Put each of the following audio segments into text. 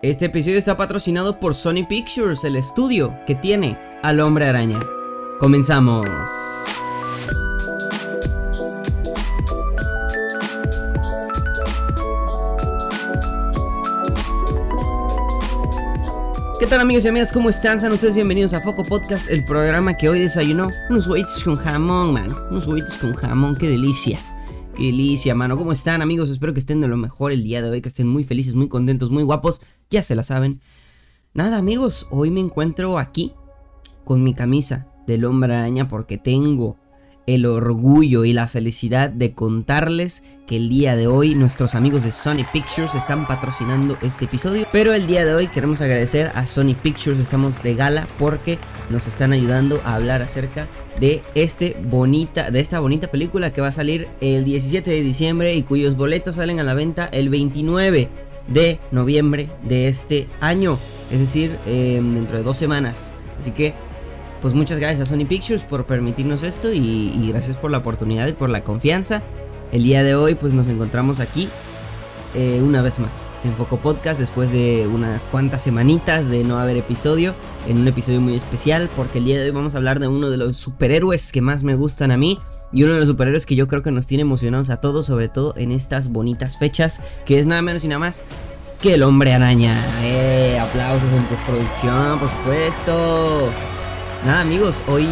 Este episodio está patrocinado por Sony Pictures, el estudio que tiene al hombre araña. Comenzamos. ¿Qué tal amigos y amigas? ¿Cómo están? Sean ustedes bienvenidos a Foco Podcast, el programa que hoy desayunó unos huevitos con jamón, man. Unos huevitos con jamón, qué delicia. Qué delicia, mano. ¿Cómo están amigos? Espero que estén de lo mejor el día de hoy, que estén muy felices, muy contentos, muy guapos. Ya se la saben. Nada amigos, hoy me encuentro aquí con mi camisa del hombre araña porque tengo el orgullo y la felicidad de contarles que el día de hoy nuestros amigos de Sony Pictures están patrocinando este episodio. Pero el día de hoy queremos agradecer a Sony Pictures, estamos de gala porque nos están ayudando a hablar acerca de, este de esta bonita película que va a salir el 17 de diciembre y cuyos boletos salen a la venta el 29 de noviembre de este año. Es decir, em, dentro de dos semanas. Así que pues muchas gracias a Sony Pictures por permitirnos esto y, gracias por la oportunidad y por la confianza. El día de hoy pues nos encontramos aquí eh, una vez más en Foco Podcast después de unas cuantas semanitas de no haber episodio, en un episodio muy especial porque el día de hoy vamos a hablar de uno de los superhéroes que más me gustan a mí y uno de los superhéroes que yo creo que nos tiene emocionados a todos, sobre todo en estas bonitas fechas, que es nada menos y nada más que el hombre araña. Eh, aplausos en postproducción, por supuesto. Nada amigos, hoy,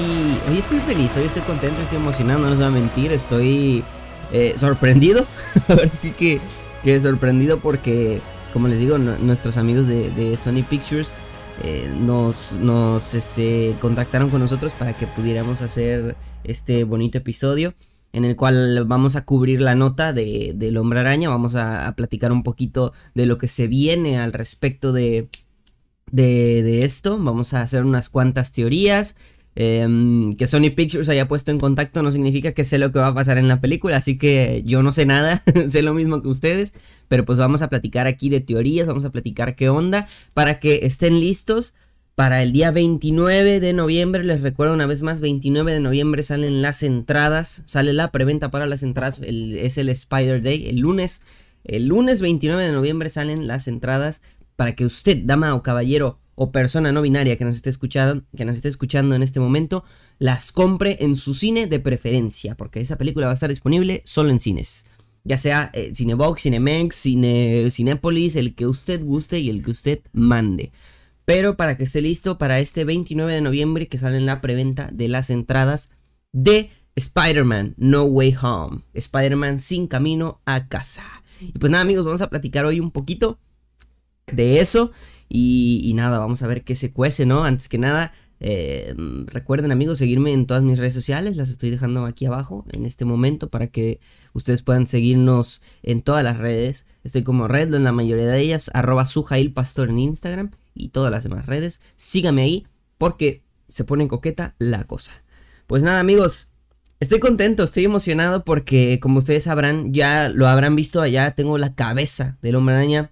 hoy estoy feliz, hoy estoy contento, estoy emocionado, no les voy a mentir, estoy eh, sorprendido. Ahora sí que, que sorprendido porque, como les digo, nuestros amigos de, Sony Pictures eh, nos, nos este, contactaron con nosotros para que pudiéramos hacer este bonito episodio en el cual vamos a cubrir la nota de, del hombre araña, vamos a platicar un poquito de lo que se viene al respecto de, de, esto. Vamos a hacer unas cuantas teorías. Em, que Sony Pictures haya puesto en contacto no significa que sé lo que va a pasar en la película, así que yo no sé nada, sé lo mismo que ustedes, pero pues vamos a platicar aquí de teorías, vamos a platicar qué onda, para que estén listos para el día 29 de noviembre, les recuerdo una vez más, 29 de noviembre salen las entradas, sale la preventa para las entradas, es el Spider Day, el lunes, el lunes 29 de noviembre salen las entradas para que usted, dama o caballero o persona no binaria que nos esté escuchando, que nos esté escuchando en este momento, las compre en su cine de preferencia, porque esa película va a estar disponible solo en cines. Ya sea eh, Cinebox, Cinemex, Cine, Cinépolis, el que usted guste y el que usted mande. Pero para que esté listo para este 29 de noviembre que sale en la preventa de las entradas de Spider-Man No Way Home. Spider-Man sin camino a casa. Y pues nada amigos, vamos a platicar hoy un poquito de eso. Y, nada, vamos a ver qué se cuece, ¿no? Antes que nada, eh, recuerden amigos seguirme en todas mis redes sociales, las estoy dejando aquí abajo en este momento para que ustedes puedan seguirnos en todas las redes. Estoy como Redlo en la mayoría de ellas, arroba Pastor en Instagram y todas las demás redes. Síganme ahí porque se pone en coqueta la cosa. Pues nada amigos, estoy contento, estoy emocionado porque como ustedes sabrán, ya lo habrán visto allá, tengo la cabeza del hombre araña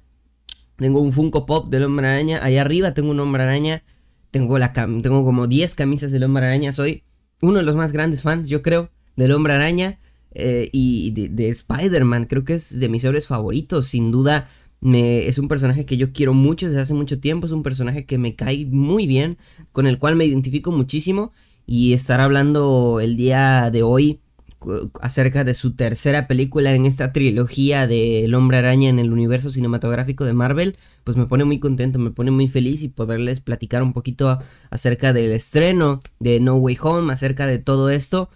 tengo un Funko Pop del Hombre Araña. Allá arriba tengo un Hombre Araña. Tengo, la tengo como 10 camisas del Hombre Araña. Soy uno de los más grandes fans, yo creo, del Hombre Araña. Eh, y de, Spider-Man. Creo que es de mis héroes favoritos. Sin duda, me, es un personaje que yo quiero mucho desde hace mucho tiempo. Es un personaje que me cae muy bien. Con el cual me identifico muchísimo. Y estar hablando el día de hoy acerca de su tercera película en esta trilogía de El hombre araña en el universo cinematográfico de Marvel, pues me pone muy contento, me pone muy feliz y poderles platicar un poquito acerca del estreno de No Way Home, acerca de todo esto.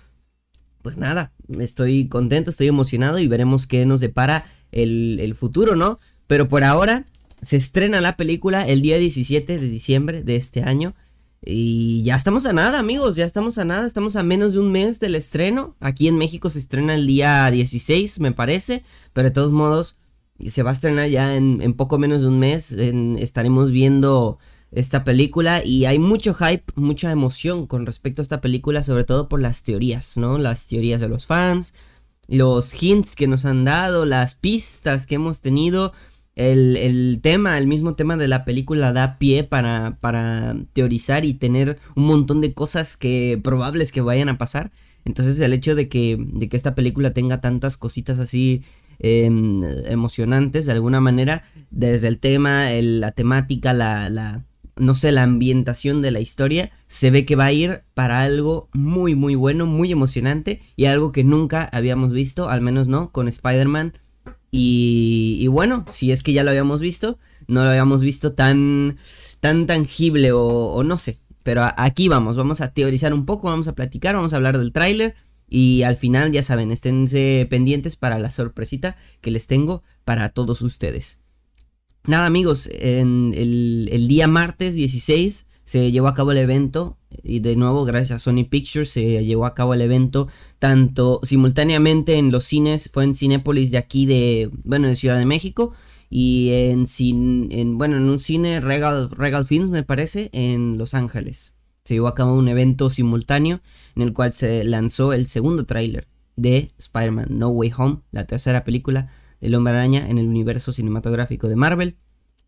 Pues nada, estoy contento, estoy emocionado y veremos qué nos depara el, el futuro, ¿no? Pero por ahora se estrena la película el día 17 de diciembre de este año y ya estamos a nada, amigos, ya estamos a nada, estamos a menos de un mes del estreno. Aquí en México se estrena el día 16, me parece, pero de todos modos se va a estrenar ya en, poco menos de un mes. estaremos viendo esta película y hay mucho hype, mucha emoción con respecto a esta película, sobre todo por las teorías, ¿no? Las teorías de los fans, los hints que nos han dado, las pistas que hemos tenido el, tema, el mismo tema de la película da pie para, para teorizar y tener un montón de cosas que probables que vayan a pasar. Entonces el hecho de que, de que esta película tenga tantas cositas así em, emocionantes de alguna manera, desde el tema, la temática, la, la, no sé, la ambientación de la historia, se ve que va a ir para algo muy, muy bueno, muy emocionante y algo que nunca habíamos visto, al menos no, con Spider-Man. Y, bueno, si es que ya lo habíamos visto, no lo habíamos visto tan, tan tangible o, no sé. Pero aquí vamos, vamos a teorizar un poco, vamos a platicar, vamos a hablar del tráiler. Y al final, ya saben, esténse pendientes para la sorpresita que les tengo para todos ustedes. Nada amigos, en el, día martes 16 se llevó a cabo el evento y de nuevo gracias a Sony Pictures se llevó a cabo el evento tanto simultáneamente en los cines, fue en Cinépolis de aquí de, bueno, de Ciudad de México y en, en bueno, en un cine Regal, Regal Films me parece en Los Ángeles. Se llevó a cabo un evento simultáneo en el cual se lanzó el segundo tráiler de Spider-Man No Way Home, la tercera película el Hombre Araña en el universo cinematográfico de Marvel.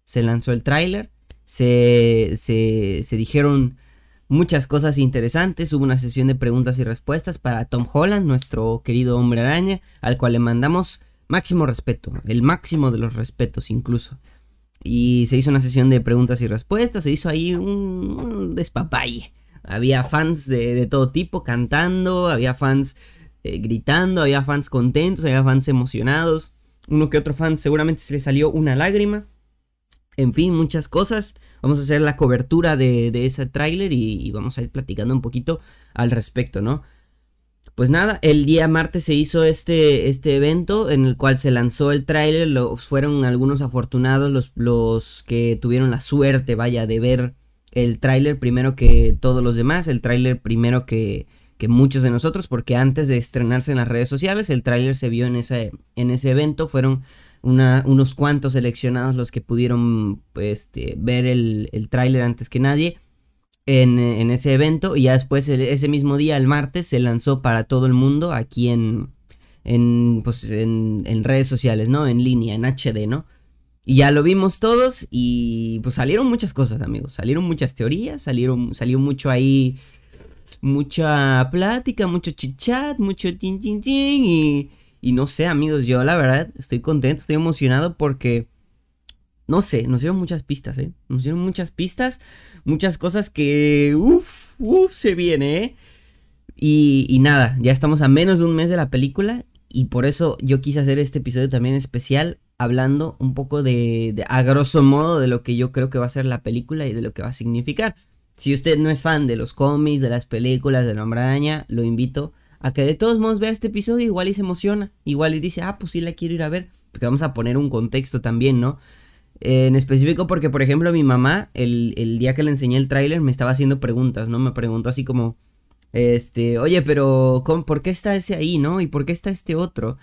Se lanzó el tráiler, se, se, dijeron muchas cosas interesantes, hubo una sesión de preguntas y respuestas para Tom Holland, nuestro querido Hombre Araña, al cual le mandamos máximo respeto, el máximo de los respetos incluso. Y se hizo una sesión de preguntas y respuestas, se hizo ahí un, despapalle. Había fans de, todo tipo cantando, había fans eh, gritando, había fans contentos, había fans emocionados uno que otro fan seguramente se le salió una lágrima. En fin, muchas cosas. Vamos a hacer la cobertura de, ese tráiler y, vamos a ir platicando un poquito al respecto, ¿no? Pues nada, el día martes se hizo este, este evento en el cual se lanzó el tráiler. Fueron algunos afortunados los, los que tuvieron la suerte, vaya, de ver el tráiler primero que todos los demás. El tráiler primero que, que muchos de nosotros, porque antes de estrenarse en las redes sociales, el tráiler se vio en ese, en ese evento, fueron unos cuantos seleccionados los que pudieron este, ver el, el tráiler antes que nadie en, ese evento, y ya después ese mismo día, el martes, se lanzó para todo el mundo aquí en, en, pues, en, en redes sociales, ¿no? En línea, en HD, ¿no? Y ya lo vimos todos y pues salieron muchas cosas, amigos. Salieron muchas teorías, salieron, salió mucho ahí mucha plática, mucho chichat, mucho tin tin tin y, y no sé amigos, yo la verdad estoy contento, estoy emocionado porque no sé, nos dieron muchas pistas, ¿eh? Nos dieron muchas pistas, muchas cosas que, uff, uff, se viene, ¿eh? Y, y, nada, ya estamos a menos de un mes de la película y por eso yo quise hacer este episodio también especial hablando un poco de, de, a grosso modo de lo que yo creo que va a ser la película y de lo que va a significar. Si usted no es fan de los cómics, de las películas, de la Hombre lo invito a que de todos modos vea este episodio, igual y se emociona, igual y dice, ah, pues sí la quiero ir a ver, porque vamos a poner un contexto también, ¿no? en específico porque, por ejemplo, mi mamá, el, el día que le enseñé el tráiler, me estaba haciendo preguntas, ¿no? Me preguntó así como, este, oye, pero ¿por qué está ese ahí, no? ¿Y por qué está este otro?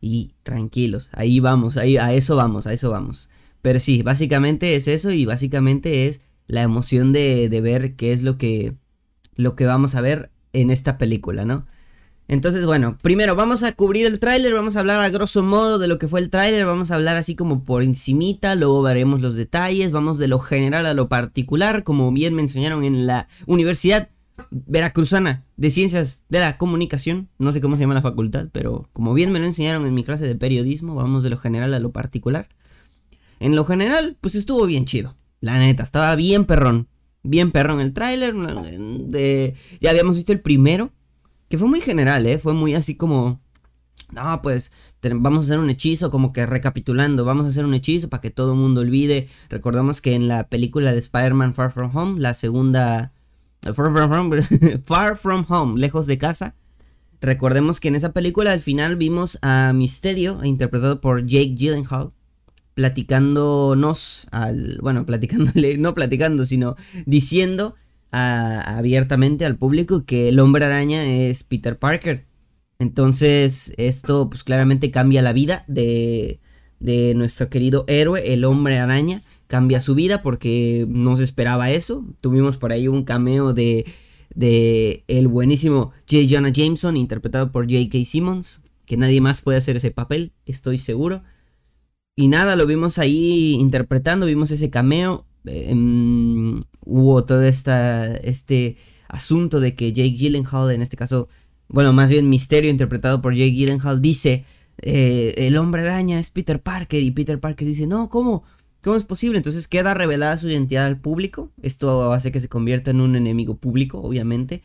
Y tranquilos, ahí vamos, ahí, a eso vamos, a eso vamos. Pero sí, básicamente es eso y básicamente es la emoción de, de ver qué es lo que, lo que vamos a ver en esta película, ¿no? Entonces, bueno, primero vamos a cubrir el tráiler, vamos a hablar a grosso modo de lo que fue el tráiler, vamos a hablar así como por encimita, luego veremos los detalles, vamos de lo general a lo particular, como bien me enseñaron en la Universidad Veracruzana de Ciencias de la Comunicación, no sé cómo se llama la facultad, pero como bien me lo enseñaron en mi clase de periodismo, vamos de lo general a lo particular. En lo general, pues estuvo bien chido. La neta, estaba bien perrón. Bien perrón el tráiler. Ya habíamos visto el primero. Que fue muy general, ¿eh? Fue muy así como... No, pues vamos a hacer un hechizo, como que recapitulando, vamos a hacer un hechizo para que todo el mundo olvide. Recordamos que en la película de Spider-Man Far From Home, la segunda... Far From Home, Far From Home, lejos de casa. Recordemos que en esa película al final vimos a Misterio, interpretado por Jake Gyllenhaal, platicándonos al, bueno, platicándole, no platicando, sino diciendo abiertamente al público que el hombre araña es Peter Parker. Entonces esto pues claramente cambia la vida de, de nuestro querido héroe, el hombre araña. Cambia su vida porque no se esperaba eso. Tuvimos por ahí un cameo de, de el buenísimo J. Jonah Jameson, interpretado por J.K. Simmons, que nadie más puede hacer ese papel, estoy seguro. Y nada, lo vimos ahí interpretando, vimos ese cameo. Em, hubo todo esta, este asunto de que Jake Gyllenhaal, en este caso, bueno, más bien Misterio, interpretado por Jake Gyllenhaal, dice eh, el hombre araña es Peter Parker y Peter Parker dice, no, ¿cómo? ¿Cómo es posible? Entonces queda revelada su identidad al público. Esto hace que se convierta en un enemigo público, obviamente.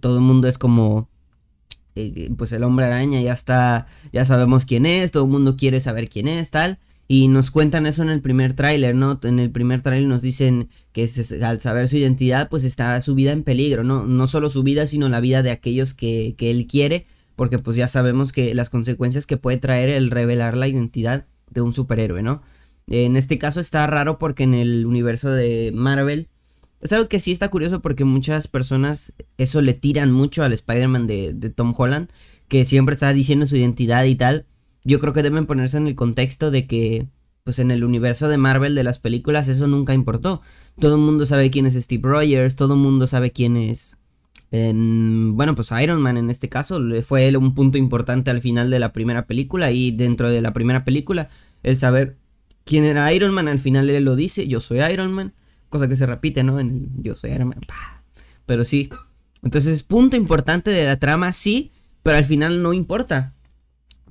todo el mundo es como... Eh, pues el hombre araña ya está... Ya sabemos quién es, todo el mundo quiere saber quién es, tal. Y nos cuentan eso en el primer tráiler, ¿no? En el primer tráiler nos dicen que al saber su identidad, pues está su vida en peligro, ¿no? No solo su vida, sino la vida de aquellos que, que él quiere, porque pues ya sabemos que las consecuencias que puede traer el revelar la identidad de un superhéroe, ¿no? En este caso está raro porque en el universo de Marvel es algo que sí está curioso porque muchas personas eso le tiran mucho al Spider-Man de, de Tom Holland, que siempre está diciendo su identidad y tal yo creo que deben ponerse en el contexto de que, pues en el universo de Marvel de las películas eso nunca importó. Todo el mundo sabe quién es Steve Rogers, todo el mundo sabe quién es... bueno, pues Iron Man en este caso fue un punto importante al final de la primera película y dentro de la primera película el saber quién era Iron Man, al final él lo dice, yo soy Iron Man, cosa que se repite, ¿no? En el yo soy Iron Man, pero sí. Entonces, punto importante de la trama, sí, pero al final no importa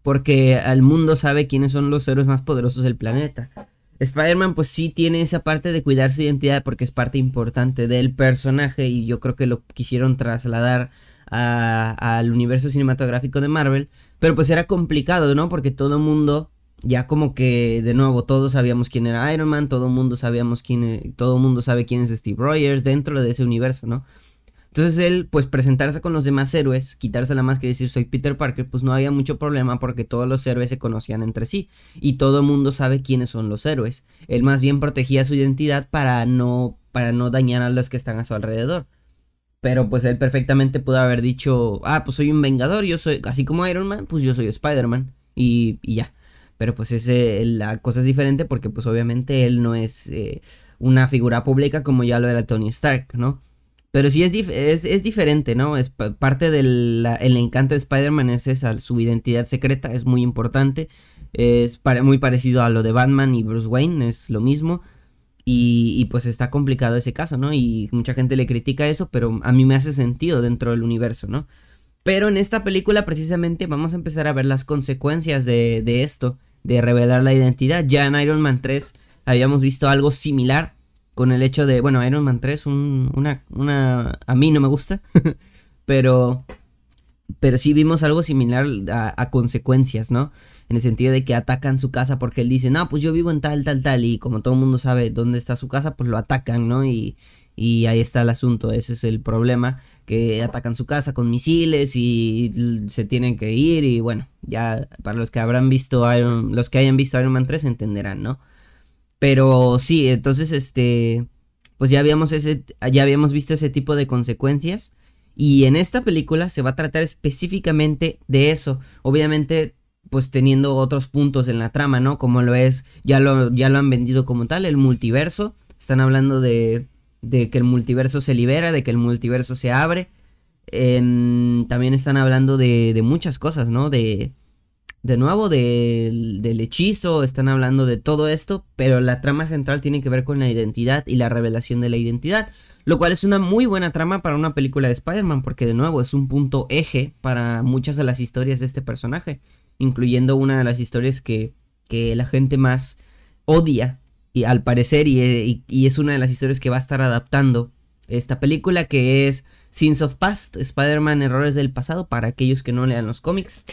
porque al mundo sabe quiénes son los héroes más poderosos del planeta. Spider-Man pues sí tiene esa parte de cuidar su identidad porque es parte importante del personaje y yo creo que lo quisieron trasladar al universo cinematográfico de Marvel, pero pues era complicado, ¿no? Porque todo el mundo ya como que de nuevo todos sabíamos quién era Iron Man, todo el mundo sabíamos quién e, todo mundo sabe quién es Steve Rogers dentro de ese universo, ¿no? Entonces él, pues presentarse con los demás héroes, quitarse la máscara y decir soy Peter Parker, pues no había mucho problema porque todos los héroes se conocían entre sí y todo el mundo sabe quiénes son los héroes. Él más bien protegía su identidad para no, para no dañar a los que están a su alrededor. Pero pues él perfectamente pudo haber dicho, ah, pues soy un vengador, yo soy, así como Iron Man, pues yo soy Spider-Man y, ya. Pero pues ese, la cosa es diferente porque pues obviamente él no es eh, una figura pública como ya lo era Tony Stark, ¿no? Pero sí es, es, diferente, ¿no? Es parte del encanto de Spider-Man es esa, su identidad secreta es muy importante. Es muy parecido a lo de Batman y Bruce Wayne, es lo mismo. Y, pues está complicado ese caso, ¿no? Y mucha gente le critica eso, pero a mí me hace sentido dentro del universo, ¿no? Pero en esta película precisamente vamos a empezar a ver las consecuencias de, de esto, de revelar la identidad. Ya en Iron Man 3 habíamos visto algo similar con el hecho de, bueno, Iron Man 3, una, una, a mí no me gusta, pero, pero sí vimos algo similar a, consecuencias, ¿no? En el sentido de que atacan su casa porque él dice, no, pues yo vivo en tal, tal, tal, y como todo el mundo sabe dónde está su casa, pues lo atacan, ¿no? Y, y ahí está el asunto, ese es el problema, que atacan su casa con misiles y se tienen que ir y bueno, ya para los que habrán visto Iron, los que hayan visto Iron Man 3 entenderán, ¿no? Pero sí, entonces este pues ya habíamos ese ya habíamos visto ese tipo de consecuencias y en esta película se va a tratar específicamente de eso. Obviamente pues teniendo otros puntos en la trama, ¿no? Como lo es, ya lo, ya lo han vendido como tal, el multiverso. Están hablando de, de que el multiverso se libera, de que el multiverso se abre. Em, también están hablando de, de muchas cosas, ¿no? De, de nuevo del, hechizo, están hablando de todo esto, pero la trama central tiene que ver con la identidad y la revelación de la identidad. Lo cual es una muy buena trama para una película de Spider-Man, porque de nuevo es un punto eje para muchas de las historias de este personaje, incluyendo una de las historias que, que la gente más odia, y al parecer, y, y es una de las historias que va a estar adaptando esta película, que es Sins of Past, Spider-Man Errores del Pasado, para aquellos que no lean los cómics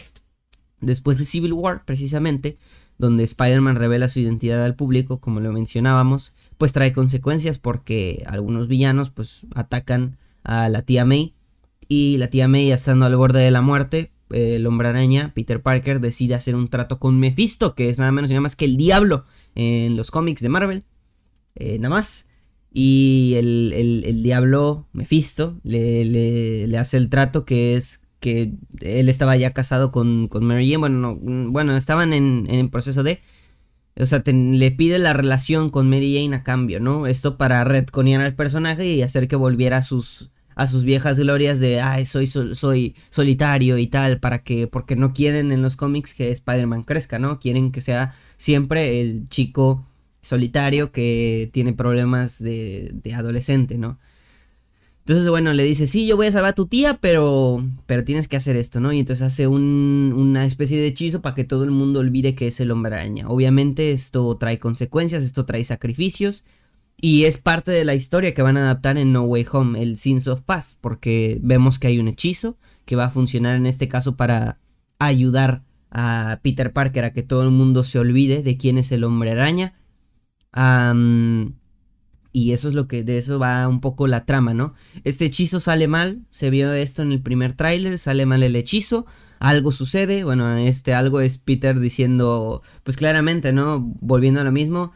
después de Civil War, precisamente, donde Spider-Man revela su identidad al público, como lo mencionábamos, pues trae consecuencias porque algunos villanos pues atacan a la tía May y la tía May estando al borde de la muerte, el hombre araña, Peter Parker, decide hacer un trato con Mephisto, que es nada menos y nada más que el diablo en los cómics de Marvel, eh, nada más. Y el, diablo, Mephisto, le, le hace el trato que es que él estaba ya casado con, con Mary Jane. Bueno, bueno, estaban en, en proceso de. O sea, le pide la relación con Mary Jane a cambio, ¿no? Esto para retconear al personaje y hacer que volviera a sus, a sus viejas glorias de, ay, soy, soy solitario y tal, para que, porque no quieren en los cómics que Spider-Man crezca, ¿no? Quieren que sea siempre el chico solitario que tiene problemas de, de adolescente, ¿no? Entonces, bueno, le dice, sí, yo voy a salvar a tu tía, pero, pero tienes que hacer esto, ¿no? Y entonces hace un, una especie de hechizo para que todo el mundo olvide que es el hombre araña. Obviamente esto trae consecuencias, esto trae sacrificios. Y es parte de la historia que van a adaptar en No Way Home, el Sins of Past, porque vemos que hay un hechizo que va a funcionar en este caso para ayudar a Peter Parker a que todo el mundo se olvide de quién es el hombre araña. Y eso es lo que de eso va un poco la trama, ¿no? Este hechizo sale mal, se vio esto en el primer tráiler, sale mal el hechizo, algo sucede, bueno, este algo es Peter diciendo, pues claramente, ¿no? Volviendo a lo mismo,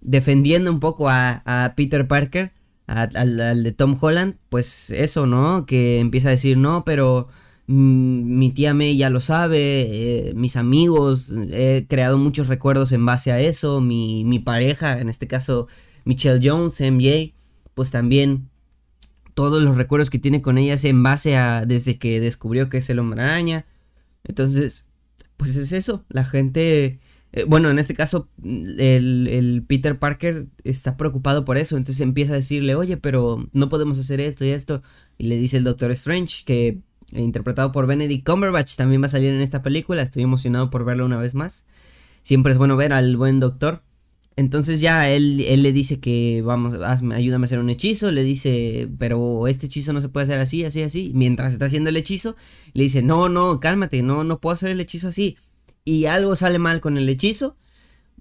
defendiendo un poco a, Peter Parker, al, de Tom Holland, pues eso, ¿no? Que empieza a decir, no, pero mm, mi tía May ya lo sabe, eh, mis amigos, he creado muchos recuerdos en base a eso, mi, mi pareja, en este caso Michelle Jones, MJ, pues también todos los recuerdos que tiene con ella es en base a desde que descubrió que es el hombre araña. Entonces, pues es eso, la gente eh, bueno, en este caso, el, Peter Parker está preocupado por eso. Entonces empieza a decirle, oye, pero no podemos hacer esto y esto. Y le dice el Doctor Strange, que interpretado por Benedict Cumberbatch, también va a salir en esta película. Estoy emocionado por verlo una vez más. Siempre es bueno ver al buen doctor. Entonces ya él, él le dice que vamos, ayúdame a hacer un hechizo. Le dice, pero este hechizo no se puede hacer así, así, así. Mientras está haciendo el hechizo, le dice, no, no, cálmate, no, no puedo hacer el hechizo así y algo sale mal con el hechizo,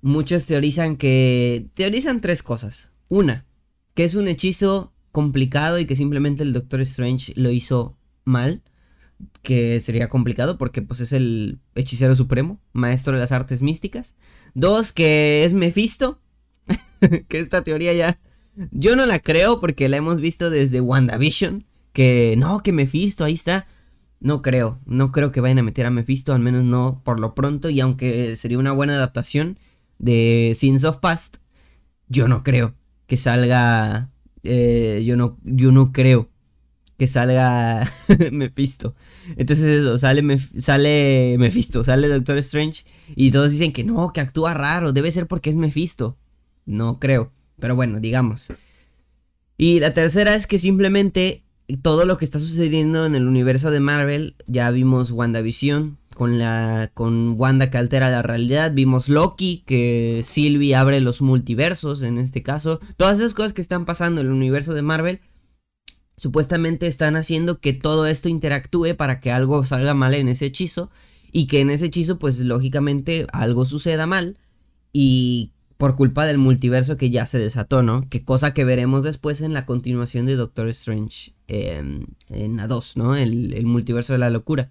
muchos teorizan que... Teorizan tres cosas. Una, que es un hechizo complicado y que simplemente el Doctor Strange lo hizo mal. Que sería complicado porque pues es el hechicero supremo, maestro de las artes místicas. Dos, que es Mephisto. que esta teoría ya... Yo no la creo porque la hemos visto desde WandaVision. Que no, que Mephisto, ahí está. No creo, no creo que vayan a meter a Mephisto, al menos no por lo pronto, y aunque sería una buena adaptación de Sins of Past, yo no creo que salga, eh, yo, no, yo no creo que salga Mephisto. Entonces eso, sale, sale Mephisto, sale Doctor Strange, y todos dicen que no, que actúa raro, debe ser porque es Mephisto. No creo, pero bueno, digamos. Y la tercera es que simplemente todo lo que está sucediendo en el universo de Marvel, ya vimos WandaVision con la con Wanda que altera la realidad, vimos Loki que Sylvie abre los multiversos en este caso, todas esas cosas que están pasando en el universo de Marvel supuestamente están haciendo que todo esto interactúe para que algo salga mal en ese hechizo y que en ese hechizo pues lógicamente algo suceda mal y por culpa del multiverso que ya se desató, ¿no? Que cosa que veremos después en la continuación de Doctor Strange em, en A2, ¿no? El, el, multiverso de la locura.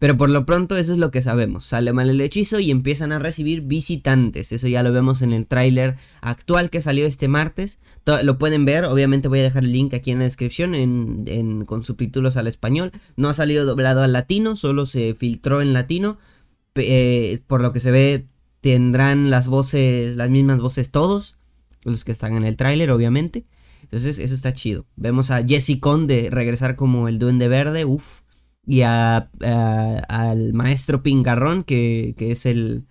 Pero por lo pronto eso es lo que sabemos. Sale mal el hechizo y empiezan a recibir visitantes. Eso ya lo vemos en el tráiler actual que salió este martes. lo pueden ver, obviamente voy a dejar el link aquí en la descripción con subtítulos al español. No ha salido doblado al latino, solo se filtró en latino. Eh, por lo que se ve tendrán las voces, las mismas voces todos, los que están en el tráiler, obviamente. Entonces, eso está chido. Vemos a Jesse Conde regresar como el Duende Verde, uff. Y a, al maestro Pingarrón, que, que es el,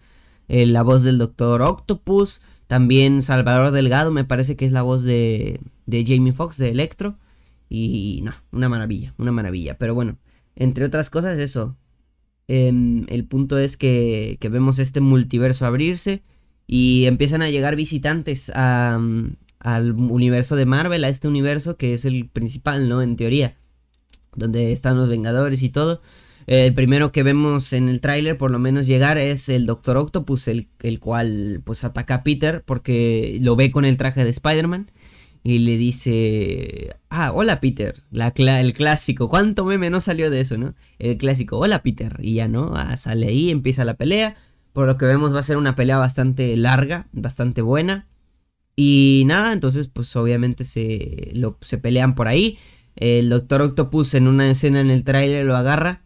la voz del Doctor Octopus. También Salvador Delgado, me parece que es la voz de, de Jamie Foxx, de Electro. Y no, una maravilla, una maravilla. Pero bueno, entre otras cosas, eso. Em, el punto es que, vemos este multiverso abrirse y empiezan a llegar visitantes al universo de Marvel, a este universo que es el principal, ¿no? En teoría, donde están los Vengadores y todo. El primero que vemos en el tráiler, por lo menos llegar, es el Doctor Octopus, el, el, cual pues ataca a Peter porque lo ve con el traje de Spider-Man y le dice, ah, hola Peter, la el clásico, ¿cuánto meme no salió de eso, no? El clásico, hola Peter, y ya no, ah, sale ahí, empieza la pelea, por lo que vemos va a ser una pelea bastante larga, bastante buena, y nada, entonces pues obviamente se, lo, se pelean por ahí, el Doctor Octopus en una escena en el trailer lo agarra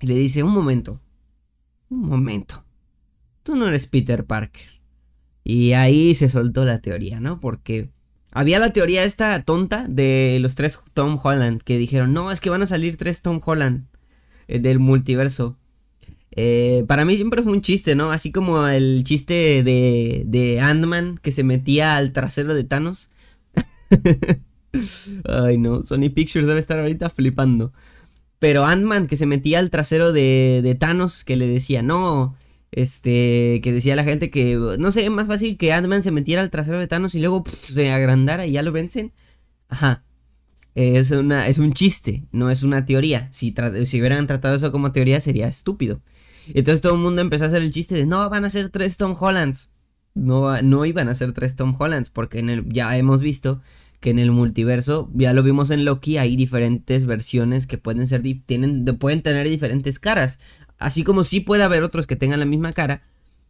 y le dice, un momento, un momento, tú no eres Peter Parker. Y ahí se soltó la teoría, ¿no? Porque había la teoría esta tonta de los tres Tom Holland que dijeron, no, es que van a salir tres Tom Holland eh, del multiverso. Eh, para mí siempre fue un chiste, ¿no? Así como el chiste de, de Ant-Man que se metía al trasero de Thanos. Ay, no. Sony Pictures debe estar ahorita flipando. Pero Ant-Man que se metía al trasero de, Thanos, que le decía, no, este, que decía la gente que, no sé, es más fácil que Ant-Man se metiera al trasero de Thanos y luego se agrandara y ya lo vencen. Ajá. Es, una, es un chiste, no es una teoría. Si, si hubieran tratado eso como teoría sería estúpido. Entonces todo el mundo empezó a hacer el chiste de, no, van a ser tres Tom Hollands. No, no iban a ser tres Tom Hollands, porque ya hemos visto que en el multiverso, ya lo vimos en Loki, hay diferentes versiones que pueden ser, tienen, pueden tener diferentes caras. Así como sí puede haber otros que tengan la misma cara,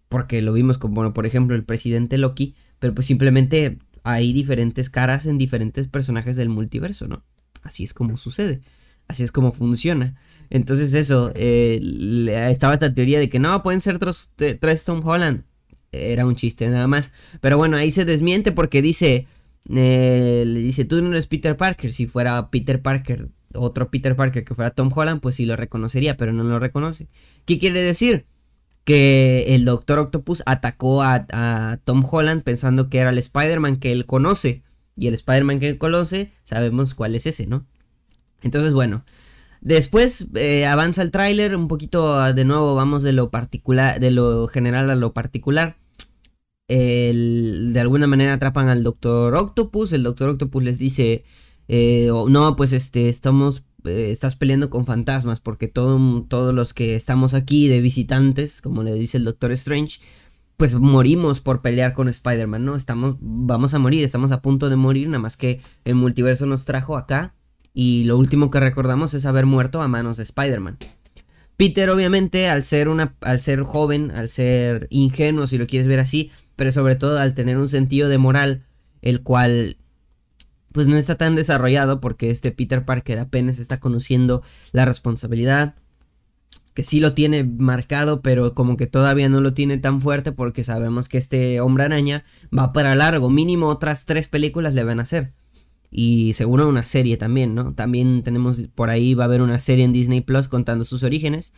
porque lo vimos como por ejemplo el presidente Loki, pero pues simplemente hay diferentes caras en diferentes personajes del multiverso, ¿no? Así es como sucede, así es como funciona. Entonces eso, eh, estaba esta teoría de que no, pueden ser tres Tom Holland. Era un chiste nada más. Pero bueno, ahí se desmiente porque dice, eh, le dice, tú no eres Peter Parker. Si fuera Peter Parker, otro Peter Parker que fuera Tom Holland, pues sí lo reconocería, pero no lo reconoce. ¿Qué quiere decir? Que el Doctor Octopus atacó a, Tom Holland pensando que era el Spider-Man que él conoce. Y el Spider-Man que él conoce, sabemos cuál es ese, ¿no? Entonces, bueno. Después eh, avanza el tráiler, un poquito de nuevo vamos de lo particular, de lo general a lo particular de alguna manera atrapan al Doctor Octopus. El Doctor Octopus les dice, eh, no, pues este, estamos, eh, estás peleando con fantasmas porque todo, todos los que estamos aquí de visitantes, como le dice el Doctor Strange, pues morimos por pelear con Spider-Man, ¿no? Estamos, vamos a morir, estamos a punto de morir, nada más que el multiverso nos trajo acá y lo último que recordamos es haber muerto a manos de Spider-Man. Peter, obviamente, al ser una, al ser joven, al ser ingenuo, si lo quieres ver así, pero sobre todo al tener un sentido de moral, el cual pues no está tan desarrollado porque este Peter Parker apenas está conociendo la responsabilidad, que sí lo tiene marcado, pero como que todavía no lo tiene tan fuerte porque sabemos que este hombre araña va para largo, mínimo otras tres películas le van a hacer. Y seguro una serie también, ¿no? También tenemos por ahí, va a haber una serie en Disney Plus contando sus orígenes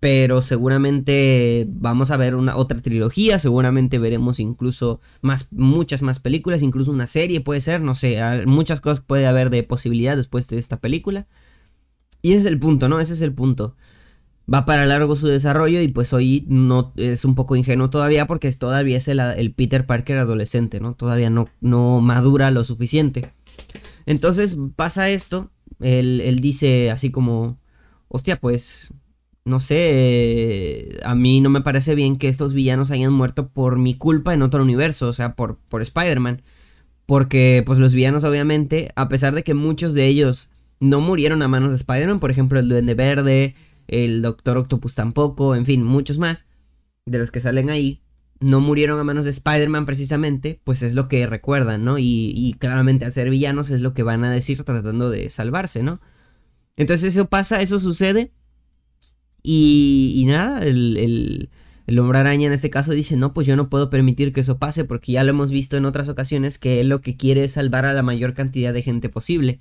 pero seguramente vamos a ver una otra trilogía, seguramente veremos incluso más muchas más películas, incluso una serie puede ser, no sé, muchas cosas puede haber de posibilidad después de esta película. Y ese es el punto, ¿no? Ese es el punto. Va para largo su desarrollo y pues hoy no es un poco ingenuo todavía porque todavía es el, Peter Parker adolescente, ¿no? Todavía no, no madura lo suficiente. Entonces pasa esto, él, él dice así como, hostia, pues no sé, a mí no me parece bien que estos villanos hayan muerto por mi culpa en otro universo, o sea, por, por Spider-Man. Porque, pues los villanos obviamente, a pesar de que muchos de ellos no murieron a manos de Spider-Man, por ejemplo el Duende Verde, el Doctor Octopus tampoco, en fin, muchos más de los que salen ahí, no murieron a manos de Spider-Man precisamente, pues es lo que recuerdan, ¿no? Y, y claramente al ser villanos es lo que van a decir tratando de salvarse, ¿no? Entonces eso pasa, eso sucede. Y, nada, el, el, hombre araña en este caso dice, no, pues yo no puedo permitir que eso pase porque ya lo hemos visto en otras ocasiones que él lo que quiere es salvar a la mayor cantidad de gente posible.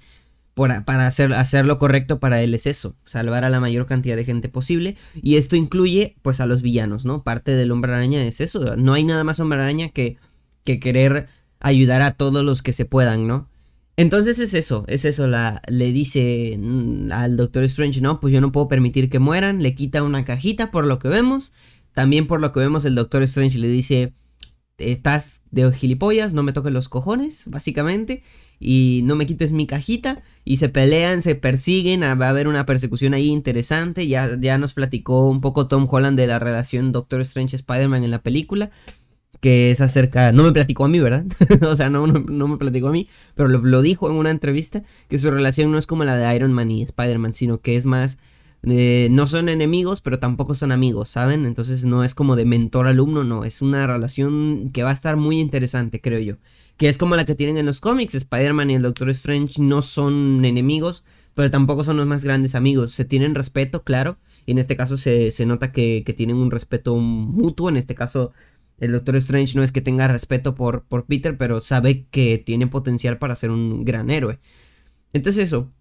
para hacer, hacer lo correcto para él es eso, salvar a la mayor cantidad de gente posible. Y esto incluye pues a los villanos, ¿no? Parte del hombre araña es eso. No hay nada más hombre araña que, que querer ayudar a todos los que se puedan, ¿no? Entonces es eso, es eso, la, le dice mm, al Doctor Strange, no, pues yo no puedo permitir que mueran, le quita una cajita por lo que vemos, también por lo que vemos el Doctor Strange le dice, estás de gilipollas, no me toques los cojones, básicamente, y no me quites mi cajita, y se pelean, se persiguen, va a haber una persecución ahí interesante, ya, ya nos platicó un poco Tom Holland de la relación Doctor Strange-Spider-Man en la película, que es acerca, no me platicó a mí, ¿verdad? o sea, no, no, me platicó a mí, pero lo, dijo en una entrevista, que su relación no es como la de Iron Man y Spider-Man, sino que es más, eh, no son enemigos, pero tampoco son amigos, ¿saben? Entonces no es como de mentor-alumno, no, es una relación que va a estar muy interesante, creo yo. Que es como la que tienen en los cómics, Spider-Man y el Doctor Strange no son enemigos, pero tampoco son los más grandes amigos, se tienen respeto, claro, y en este caso se, se nota que, que tienen un respeto mutuo, en este caso el Doctor Strange no es que tenga respeto por, por Peter, pero sabe que tiene potencial para ser un gran héroe. Entonces eso.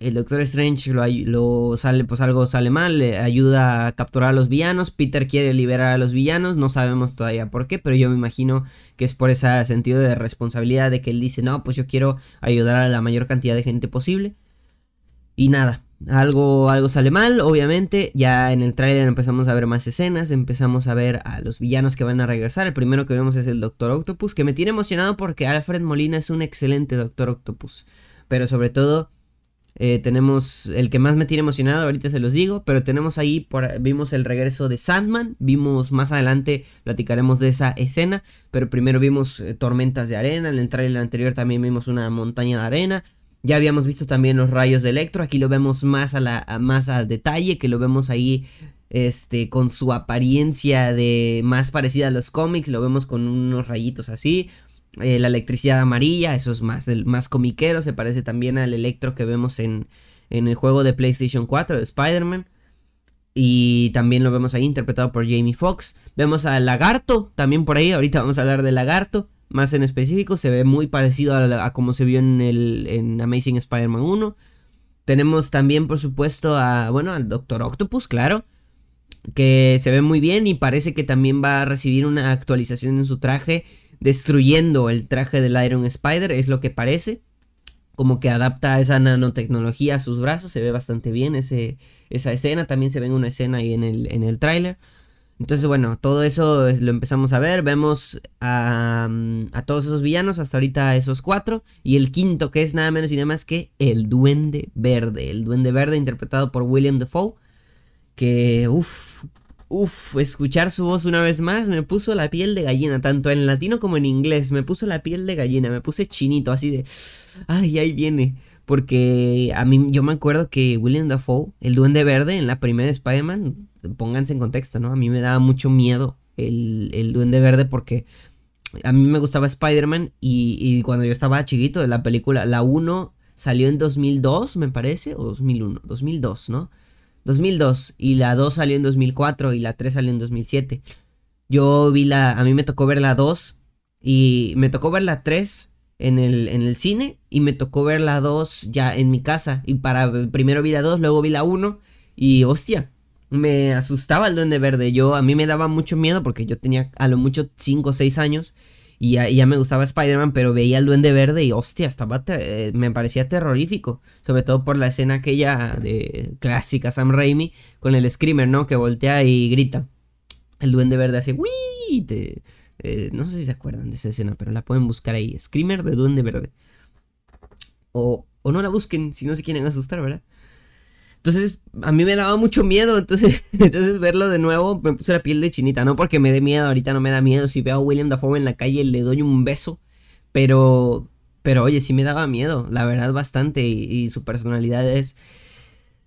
El Doctor Strange lo, lo, sale, pues algo sale mal, le ayuda a capturar a los villanos. Peter quiere liberar a los villanos, no sabemos todavía por qué, pero yo me imagino que es por ese sentido de responsabilidad de que él dice, no, pues yo quiero ayudar a la mayor cantidad de gente posible. Y nada, algo, algo sale mal, obviamente. Ya en el tráiler empezamos a ver más escenas, empezamos a ver a los villanos que van a regresar. El primero que vemos es el Doctor Octopus, que me tiene emocionado porque Alfred Molina es un excelente Doctor Octopus. Pero sobre todo eh, tenemos el que más me tiene emocionado, ahorita se los digo, pero tenemos ahí, por, vimos el regreso de Sandman, vimos más adelante, platicaremos de esa escena, pero primero vimos eh, tormentas de arena, en el trailer anterior también vimos una montaña de arena, ya habíamos visto también los rayos de Electro, aquí lo vemos más a la más al detalle, que lo vemos ahí este con su apariencia de más parecida a los cómics, lo vemos con unos rayitos así, eh, la electricidad amarilla, eso es más, el, más comiquero, se parece también al electro que vemos en, en el juego de PlayStation 4 de Spider-Man. Y también lo vemos ahí interpretado por Jamie Foxx. Vemos al lagarto, también por ahí, ahorita vamos a hablar del lagarto. Más en específico, se ve muy parecido a, como se vio en, el, en Amazing Spider-Man 1. Tenemos también, por supuesto, a, bueno, al Doctor Octopus, claro. Que se ve muy bien y parece que también va a recibir una actualización en su traje destruyendo el traje del Iron Spider, es lo que parece. Como que adapta esa nanotecnología a sus brazos, se ve bastante bien ese, esa escena, también se ve en una escena ahí en el, en el tráiler. Entonces, bueno, todo eso lo empezamos a ver. Vemos a, a, todos esos villanos, hasta ahorita esos cuatro. Y el quinto, que es nada menos y nada más que el Duende Verde. El Duende Verde interpretado por William Defoe. Que, uff, Uf, escuchar su voz una vez más me puso la piel de gallina, tanto en latino como en inglés. Me puso la piel de gallina, me puse chinito, así de. Ay, ahí viene. Porque a mí, yo me acuerdo que William Dafoe, el Duende Verde, en la primera Spider-Man, pónganse en contexto, ¿no? A mí me daba mucho miedo el, el Duende Verde porque a mí me gustaba Spider-Man y, y, cuando yo estaba chiquito la película, la 1 salió en 2002, me parece, o 2001, 2002, ¿no? 2002 y la 2 salió en 2004 y la 3 salió en 2007. Yo vi la, a mí me tocó ver la 2 y me tocó ver la 3 en el, en el cine y me tocó ver la 2 ya en mi casa. Y para primero vi la 2, luego vi la 1 y hostia, me asustaba el duende verde. Yo a mí me daba mucho miedo porque yo tenía a lo mucho 5 o 6 años y ya, me gustaba Spider-Man, pero veía al Duende Verde y hostia, estaba eh, me parecía terrorífico. Sobre todo por la escena aquella de clásica Sam Raimi con el Screamer, ¿no? Que voltea y grita. El Duende Verde hace ¡Wii! Eh, no sé si se acuerdan de esa escena, pero la pueden buscar ahí. Screamer de Duende Verde. O, o no la busquen si no se quieren asustar, ¿verdad? Entonces, a mí me daba mucho miedo. Entonces, entonces verlo de nuevo me puse la piel de chinita. No porque me dé miedo, ahorita no me da miedo. Si veo a William Dafoe en la calle, le doy un beso. Pero, pero oye, sí me daba miedo, la verdad, bastante. Y, su personalidad es.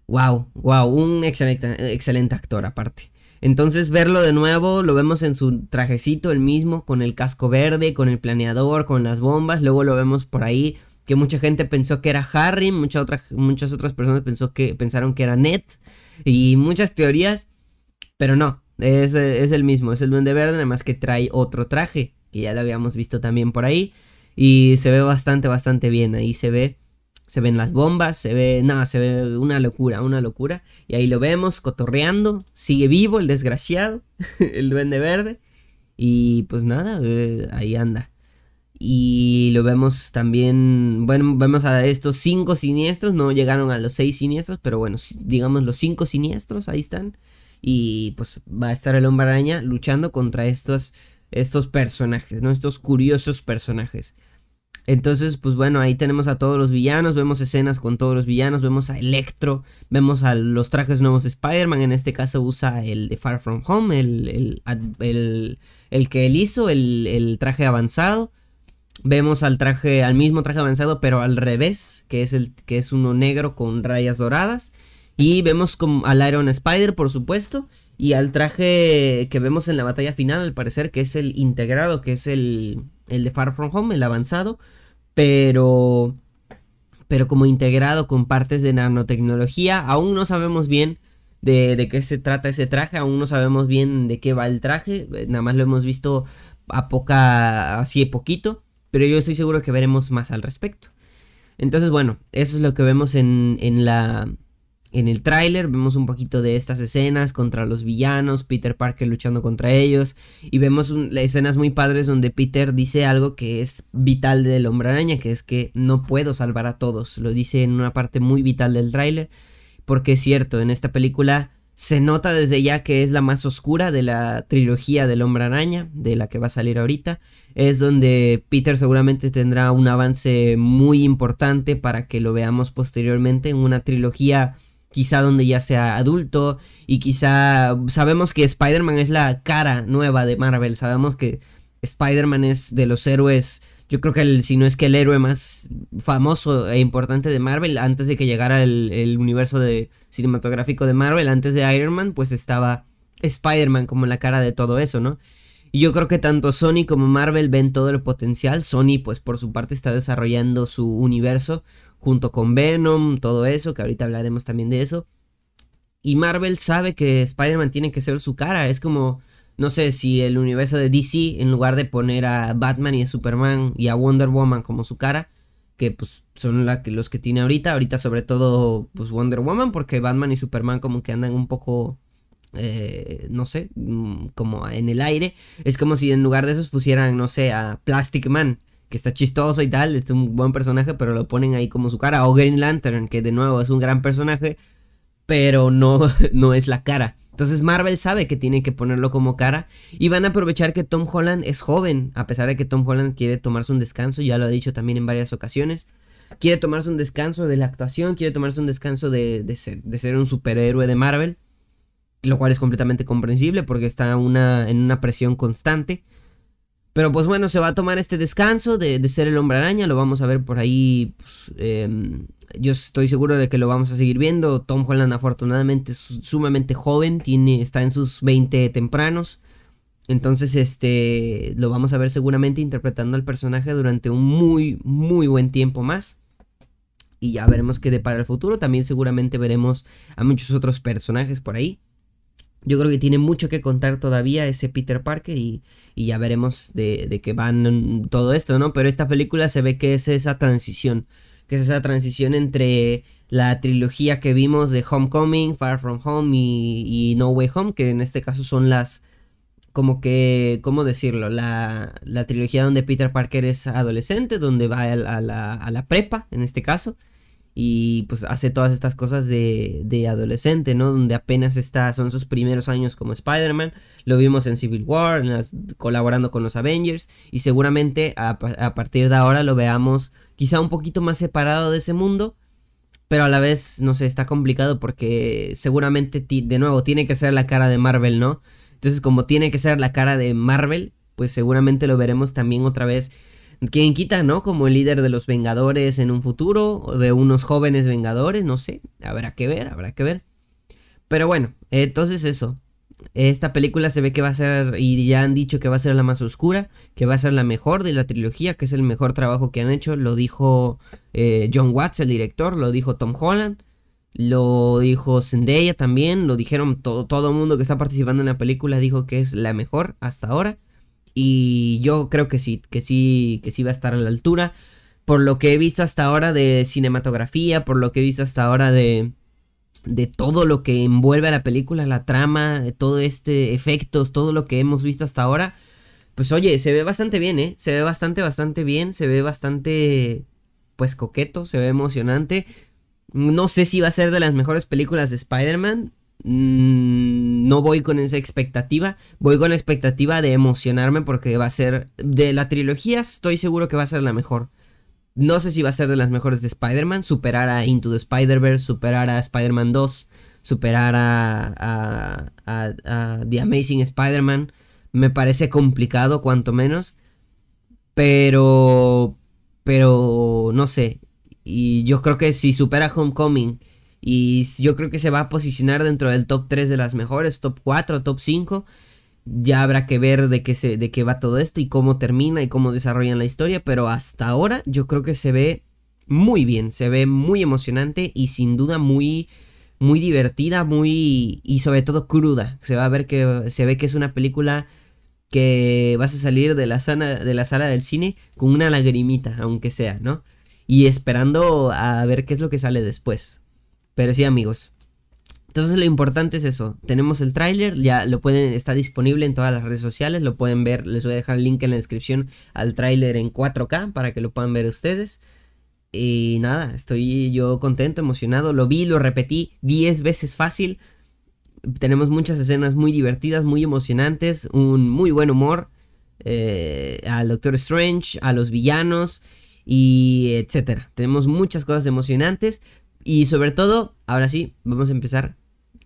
Wow, wow, un excelente, excelente actor aparte. Entonces verlo de nuevo, lo vemos en su trajecito el mismo, con el casco verde, con el planeador, con las bombas, luego lo vemos por ahí que mucha gente pensó que era Harry, muchas otras, muchas otras personas pensó que, pensaron que era Ned y muchas teorías, pero no, es, es el mismo, es el Duende Verde, nada más que trae otro traje, que ya lo habíamos visto también por ahí, y se ve bastante, bastante bien, ahí se ve, se ven las bombas, se ve, nada, se ve una locura, una locura, y ahí lo vemos cotorreando, sigue vivo el desgraciado, el Duende Verde, y pues nada, eh, ahí anda. Y lo vemos también, bueno, vemos a estos cinco siniestros, no llegaron a los seis siniestros, pero bueno, digamos los cinco siniestros, ahí están. Y pues va a estar el hombre araña luchando contra estos, estos personajes, ¿no? Estos curiosos personajes. Entonces, pues bueno, ahí tenemos a todos los villanos, vemos escenas con todos los villanos, vemos a Electro, vemos a los trajes nuevos de Spider-Man, en este caso usa el de Far From Home, el, el, el que él hizo, el traje avanzado. Vemos al traje, al mismo traje avanzado, pero al revés, que es el que es uno negro con rayas doradas. Y vemos como al Iron Spider, por supuesto. Y al traje que vemos en la batalla final, al parecer, que es el integrado, que es el, el de Far From Home, el avanzado. Pero. Pero como integrado con partes de nanotecnología. Aún no sabemos bien de, de qué se trata ese traje. Aún no sabemos bien de qué va el traje. Nada más lo hemos visto a poca. así poquito pero yo estoy seguro que veremos más al respecto. Entonces, bueno, eso es lo que vemos en, en la en el tráiler vemos un poquito de estas escenas contra los villanos, Peter Parker luchando contra ellos y vemos escenas muy padres donde Peter dice algo que es vital del hombre araña, que es que no puedo salvar a todos, lo dice en una parte muy vital del tráiler, porque es cierto, en esta película se nota desde ya que es la más oscura de la trilogía del hombre araña, de la que va a salir ahorita, es donde Peter seguramente tendrá un avance muy importante para que lo veamos posteriormente en una trilogía quizá donde ya sea adulto y quizá sabemos que Spider-Man es la cara nueva de Marvel, sabemos que Spider-Man es de los héroes, yo creo que el, si no es que el héroe más famoso e importante de Marvel, antes de que llegara el, universo de, cinematográfico de Marvel, antes de Iron Man, pues estaba Spider-Man como la cara de todo eso, ¿no? Y yo creo que tanto Sony como Marvel ven todo el potencial. Sony, pues por su parte, está desarrollando su universo junto con Venom, todo eso, que ahorita hablaremos también de eso. Y Marvel sabe que Spider-Man tiene que ser su cara, es como, no sé, si el universo de DC, en lugar de poner a Batman y a Superman y a Wonder Woman como su cara, que pues son la que, los que tiene ahorita, ahorita sobre todo pues Wonder Woman, porque Batman y Superman como que andan un poco... Eh, no sé, mm, como en el aire. Es como si en lugar de esos pusieran, no sé, a Plastic Man que está chistoso y tal, es un buen personaje, pero lo ponen ahí como su cara. O Green Lantern, que de nuevo es un gran personaje, pero no, no es la cara. Entonces Marvel sabe que tiene que ponerlo como cara y van a aprovechar que Tom Holland es joven, a pesar de que Tom Holland quiere tomarse un descanso, ya lo ha dicho también en varias ocasiones. Quiere tomarse un descanso de la actuación, quiere tomarse un descanso de, de, ser, de ser un superhéroe de Marvel, lo cual es completamente comprensible porque está una, en una presión constante. Pero pues bueno, se va a tomar este descanso de, ser el hombre araña, lo vamos a ver por ahí. Pues, em, yo estoy seguro de que lo vamos a seguir viendo. Tom Holland afortunadamente es sumamente joven, tiene, está en sus 20 tempranos. Entonces, este, lo vamos a ver seguramente interpretando al personaje durante un muy, muy buen tiempo más. Y ya veremos qué para el futuro. También seguramente veremos a muchos otros personajes por ahí. Yo creo que tiene mucho que contar todavía ese Peter Parker y, ya veremos de, de qué van todo esto, ¿no? Pero esta película se ve que es esa transición, que es esa transición entre la trilogía que vimos de Homecoming, Far From Home y, No Way Home, que en este caso son las, como que, ¿cómo decirlo? La, la trilogía donde Peter Parker es adolescente, donde va a la, a la prepa, en este caso y pues hace todas estas cosas de, de, adolescente, ¿no? Donde apenas está, son sus primeros años como Spider-Man, lo vimos en Civil War, colaborando con los Avengers y seguramente a, a, partir de ahora lo veamos quizá un poquito más separado de ese mundo, pero a la vez, no sé, está complicado porque seguramente, de nuevo, tiene que ser la cara de Marvel, ¿no? Entonces como tiene que ser la cara de Marvel, pues seguramente lo veremos también otra vez ¿Quién quita, no? Como el líder de los Vengadores en un futuro, o de unos jóvenes Vengadores, no sé, habrá que ver, habrá que ver. Pero bueno, entonces eso. Esta película se ve que va a ser, y ya han dicho que va a ser la más oscura, que va a ser la mejor de la trilogía, que es el mejor trabajo que han hecho. Lo dijo eh, John Watts, el director, lo dijo Tom Holland, lo dijo Zendaya también, lo dijeron todo, todo el mundo que está participando en la película, dijo que es la mejor hasta ahora. Y yo creo que sí, que sí, que sí va a estar a la altura. Por lo que he visto hasta ahora de cinematografía, por lo que he visto hasta ahora de, de todo lo que envuelve a la película, la trama, todo este efectos, todo lo que hemos visto hasta ahora. Pues oye, se ve bastante bien, ¿eh? Se ve bastante, bastante bien, se ve bastante, pues coqueto, se ve emocionante. No sé si va a ser de las mejores películas de Spider-Man. Mm, no voy con esa expectativa, voy con la expectativa de emocionarme porque va a ser de la trilogía, estoy seguro que va a ser la mejor. No sé si va a ser de las mejores de Spider-Man, superar a Into the Spider-Verse, superar a Spider-Man 2, superar a, a, The Amazing Spider-Man. Me parece complicado, cuanto menos. Pero, pero, no sé. Y yo creo que si supera Homecoming y yo creo que se va a posicionar dentro del top 3 de las mejores, top 4, top 5. Ya habrá que ver de qué, se, de qué va todo esto y cómo termina y cómo desarrollan la historia. Pero hasta ahora yo creo que se ve muy bien, se ve muy emocionante y sin duda muy, muy divertida, muy y sobre todo cruda. Se va a ver que se ve que es una película que vas a salir de la, de la sala del cine con una lagrimita, aunque sea, ¿no? y esperando a ver qué es lo que sale después. Pero sí, amigos. Entonces lo importante es eso. Tenemos el tráiler, ya lo pueden, está disponible en todas las redes sociales, lo pueden ver, les voy a dejar el link en la descripción al tráiler en 4K para que lo puedan ver ustedes. Y nada, estoy yo contento, emocionado, lo vi, lo repetí 10 veces fácil. Tenemos muchas escenas muy divertidas, muy emocionantes, un muy buen humor. Eh, al Doctor Strange, a los villanos y etcétera. Tenemos muchas cosas emocionantes y sobre todo, ahora sí, vamos a empezar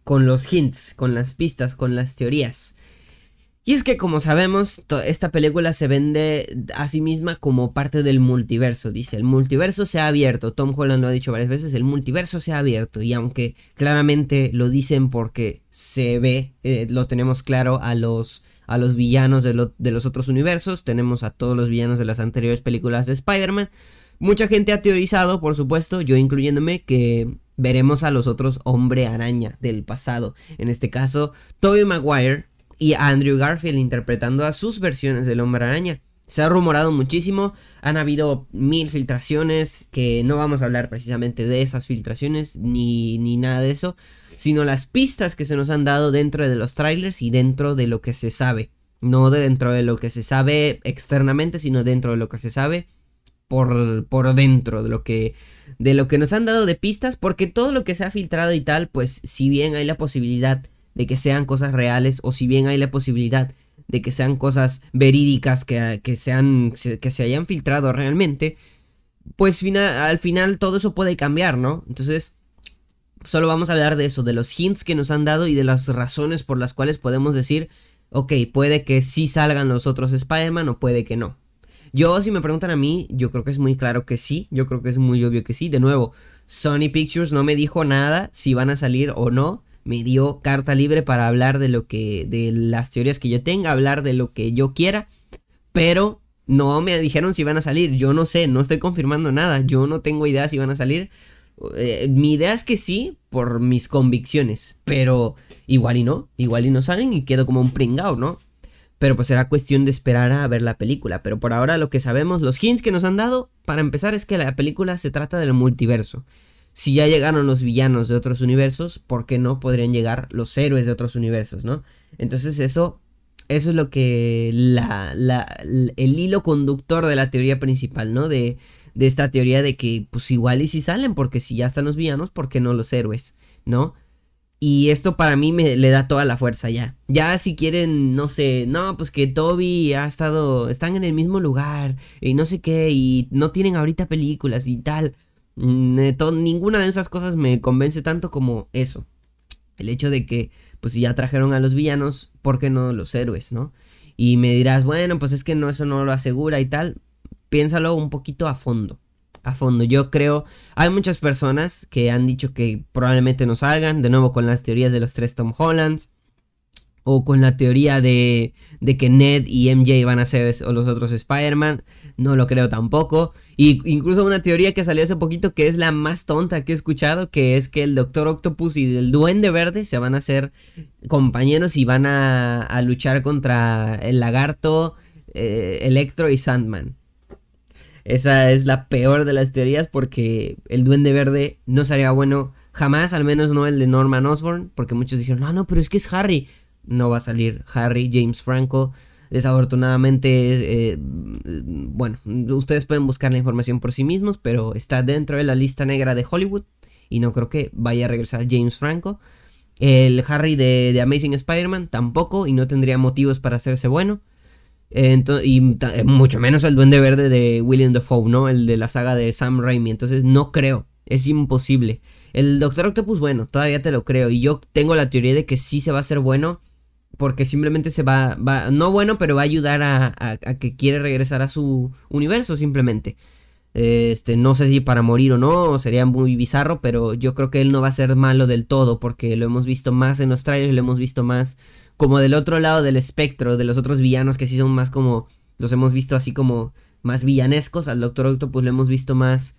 con los hints, con las pistas, con las teorías. Y es que como sabemos, esta película se vende a sí misma como parte del multiverso. Dice, el multiverso se ha abierto. Tom Holland lo ha dicho varias veces, el multiverso se ha abierto. Y aunque claramente lo dicen porque se ve, eh, lo tenemos claro a los a los villanos de, los otros universos, tenemos a todos los villanos de las anteriores películas de Spider-Man. Mucha gente ha teorizado, por supuesto, yo incluyéndome, que veremos a los otros hombre araña del pasado. En este caso, Tobey Maguire y Andrew Garfield interpretando a sus versiones del hombre araña. Se ha rumorado muchísimo, han habido mil filtraciones, que no vamos a hablar precisamente de esas filtraciones ni, ni nada de eso, sino las pistas que se nos han dado dentro de los trailers y dentro de lo que se sabe. No dentro de lo que se sabe externamente, sino dentro de lo que se sabe por, por dentro de lo que de lo que nos han dado de pistas, porque todo lo que se ha filtrado y tal, pues si bien hay la posibilidad de que sean cosas reales o si bien hay la posibilidad de que sean cosas verídicas que, que, sean, que se hayan filtrado realmente, pues al final todo eso puede cambiar, ¿no? Entonces, solo vamos a hablar de eso, de los hints que nos han dado y de las razones por las cuales podemos decir, ok, puede que sí salgan los otros Spider-Man o puede que no. Yo, si me preguntan a mí, yo creo que es muy claro que sí, yo creo que es muy obvio que sí. De nuevo, Sony Pictures no me dijo nada si van a salir o no. Me dio carta libre para hablar de lo que, de las teorías que yo tenga, hablar de lo que yo quiera. Pero no me dijeron si van a salir. Yo no sé, no estoy confirmando nada. Yo no tengo idea si van a salir. Eh, mi idea es que sí, por mis convicciones, pero igual y no, igual y no salen y quedo como un pringao, ¿no? Pero pues será cuestión de esperar a ver la película. Pero por ahora lo que sabemos, los hints que nos han dado, para empezar es que la película se trata del multiverso. Si ya llegaron los villanos de otros universos, ¿por qué no podrían llegar los héroes de otros universos, no? Entonces eso, eso es lo que la, la, el hilo conductor de la teoría principal, ¿no? De, de esta teoría de que pues igual y si salen, porque si ya están los villanos, ¿por qué no los héroes? ¿No? Y esto para mí me le da toda la fuerza ya. Ya si quieren, no sé, no, pues que Toby ha estado, están en el mismo lugar y no sé qué, y no tienen ahorita películas y tal. Mm, ninguna de esas cosas me convence tanto como eso. El hecho de que, pues si ya trajeron a los villanos, ¿por qué no los héroes, no? Y me dirás, bueno, pues es que no, eso no lo asegura y tal piénsalo un poquito a fondo. A fondo, yo creo, hay muchas personas que han dicho que probablemente no salgan, de nuevo con las teorías de los tres Tom Hollands, o con la teoría de, de que Ned y MJ van a ser los otros Spider-Man, no lo creo tampoco. Y incluso una teoría que salió hace poquito que es la más tonta que he escuchado, que es que el Doctor Octopus y el Duende Verde se van a hacer compañeros y van a, a luchar contra el lagarto, eh, Electro y Sandman. Esa es la peor de las teorías porque el duende verde no sería bueno jamás, al menos no el de Norman Osborn, porque muchos dijeron, no, no, pero es que es Harry. No va a salir Harry, James Franco. Desafortunadamente, eh, bueno, ustedes pueden buscar la información por sí mismos, pero está dentro de la lista negra de Hollywood y no creo que vaya a regresar James Franco. El Harry de, de Amazing Spider-Man tampoco y no tendría motivos para hacerse bueno y eh, mucho menos el Duende Verde de William Dafoe, ¿no? El de la saga de Sam Raimi. Entonces no creo. Es imposible. El Doctor Octopus, bueno, todavía te lo creo. Y yo tengo la teoría de que sí se va a hacer bueno. Porque simplemente se va, va no bueno, pero va a ayudar a, a, que quiere regresar a su universo simplemente. Este, no sé si para morir o no, sería muy bizarro, pero yo creo que él no va a ser malo del todo, porque lo hemos visto más en los trailers, lo hemos visto más como del otro lado del espectro, de los otros villanos que sí son más como, los hemos visto así como más villanescos, al Doctor Octopus lo hemos visto más,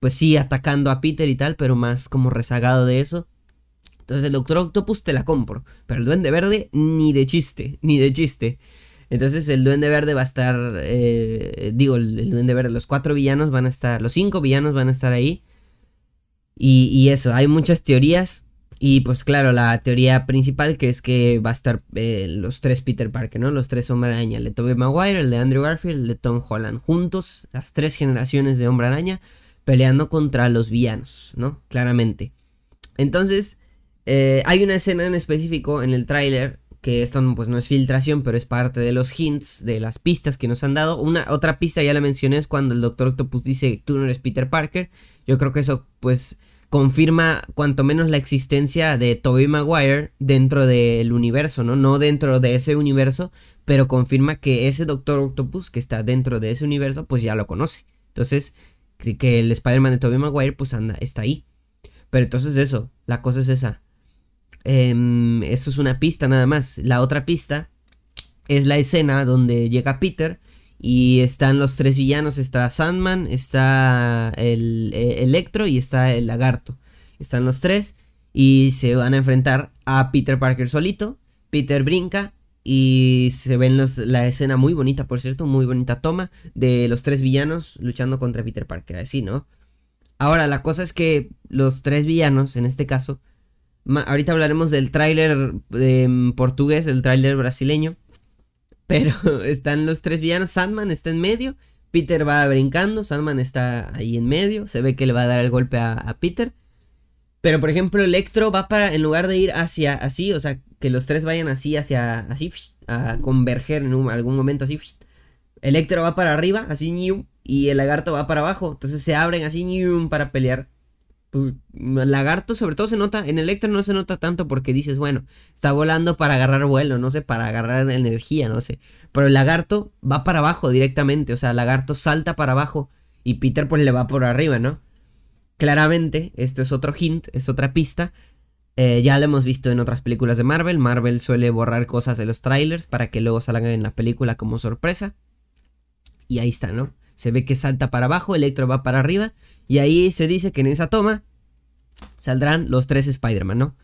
pues sí, atacando a Peter y tal, pero más como rezagado de eso. Entonces el Doctor Octopus te la compro, pero el Duende Verde ni de chiste, ni de chiste. Entonces el Duende Verde va a estar, eh, digo, el, Duende Verde, los cuatro villanos van a estar, los cinco villanos van a estar ahí. Y, eso, hay muchas teorías. Y pues claro, la teoría principal que es que va a estar eh, los tres Peter Parker, ¿no? Los tres Hombre Araña, el de Tobey Maguire, el de Andrew Garfield, el de Tom Holland, juntos, las tres generaciones de Hombre Araña, peleando contra los villanos, ¿no? Claramente. Entonces, eh, hay una escena en específico en el tráiler que esto pues no es filtración, pero es parte de los hints, de las pistas que nos han dado. Una otra pista ya la mencioné es cuando el Doctor Octopus dice tú no eres Peter Parker. Yo creo que eso pues confirma cuanto menos la existencia de Tobey Maguire dentro del universo, ¿no? No dentro de ese universo, pero confirma que ese Doctor Octopus que está dentro de ese universo pues ya lo conoce. Entonces, que el Spider-Man de Tobey Maguire pues anda, está ahí. Pero entonces eso, la cosa es esa. Em, eso es una pista nada más. La otra pista es la escena donde llega Peter y están los tres villanos. Está Sandman, está el, eh, Electro y está el lagarto. Están los tres y se van a enfrentar a Peter Parker solito. Peter brinca y se ven la escena muy bonita, por cierto, muy bonita toma de los tres villanos luchando contra Peter Parker, así, ¿no? Ahora, la cosa es que los tres villanos, en este caso, ahorita hablaremos del tráiler en portugués, el tráiler brasileño. Pero están los tres villanos. Sandman está en medio. Peter va brincando. Sandman está ahí en medio. Se ve que le va a dar el golpe a, Peter. Pero por ejemplo, Electro va para, en lugar de ir hacia así, o sea, que los tres vayan así, hacia así, a converger en algún momento así. Electro va para arriba, así, y el lagarto va para abajo. Entonces se abren así, para pelear pues lagarto sobre todo se nota, en Electro no se nota tanto porque dices, bueno, está volando para agarrar vuelo, no sé, para agarrar energía, no sé. Pero el lagarto va para abajo directamente, o sea, el lagarto salta para abajo y Peter pues le va por arriba, ¿no? Claramente, esto es otro hint, es otra pista. Eh, ya lo hemos visto en otras películas de Marvel. Marvel suele borrar cosas de los trailers para que luego salgan en la película como sorpresa. Y ahí está, ¿no? Se ve que salta para abajo, Electro va para arriba y ahí se dice que en esa toma saldrán los tres Spider-Man, ¿no?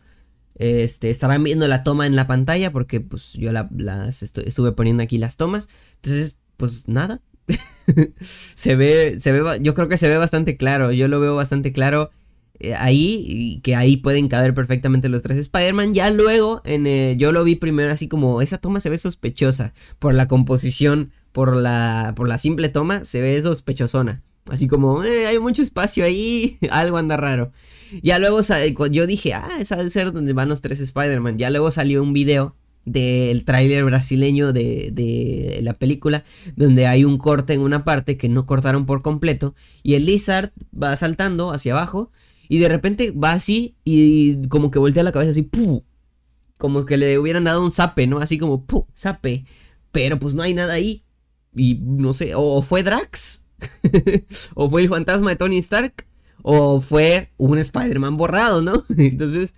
Este, estarán viendo la toma en la pantalla porque pues yo las estuve poniendo aquí las tomas. Entonces, pues nada. se ve, se ve, yo creo que se ve bastante claro. Yo lo veo bastante claro eh, ahí y que ahí pueden caber perfectamente los tres Spider-Man. Ya luego, en, eh, yo lo vi primero así como esa toma se ve sospechosa por la composición, por la, por la simple toma, se ve sospechosona. Así como, eh, hay mucho espacio ahí, algo anda raro. Ya luego yo dije, ah, esa debe ser donde van los tres Spider-Man. Ya luego salió un video del tráiler brasileño de, de, la película, donde hay un corte en una parte que no cortaron por completo, y el Lizard va saltando hacia abajo, y de repente va así, y como que voltea la cabeza así, ¡pum! como que le hubieran dado un zape, ¿no? Así como, ¡pum! zape, pero pues no hay nada ahí, y no sé, o fue Drax, o fue el fantasma de Tony Stark, o fue un Spider-Man borrado, ¿no? Entonces,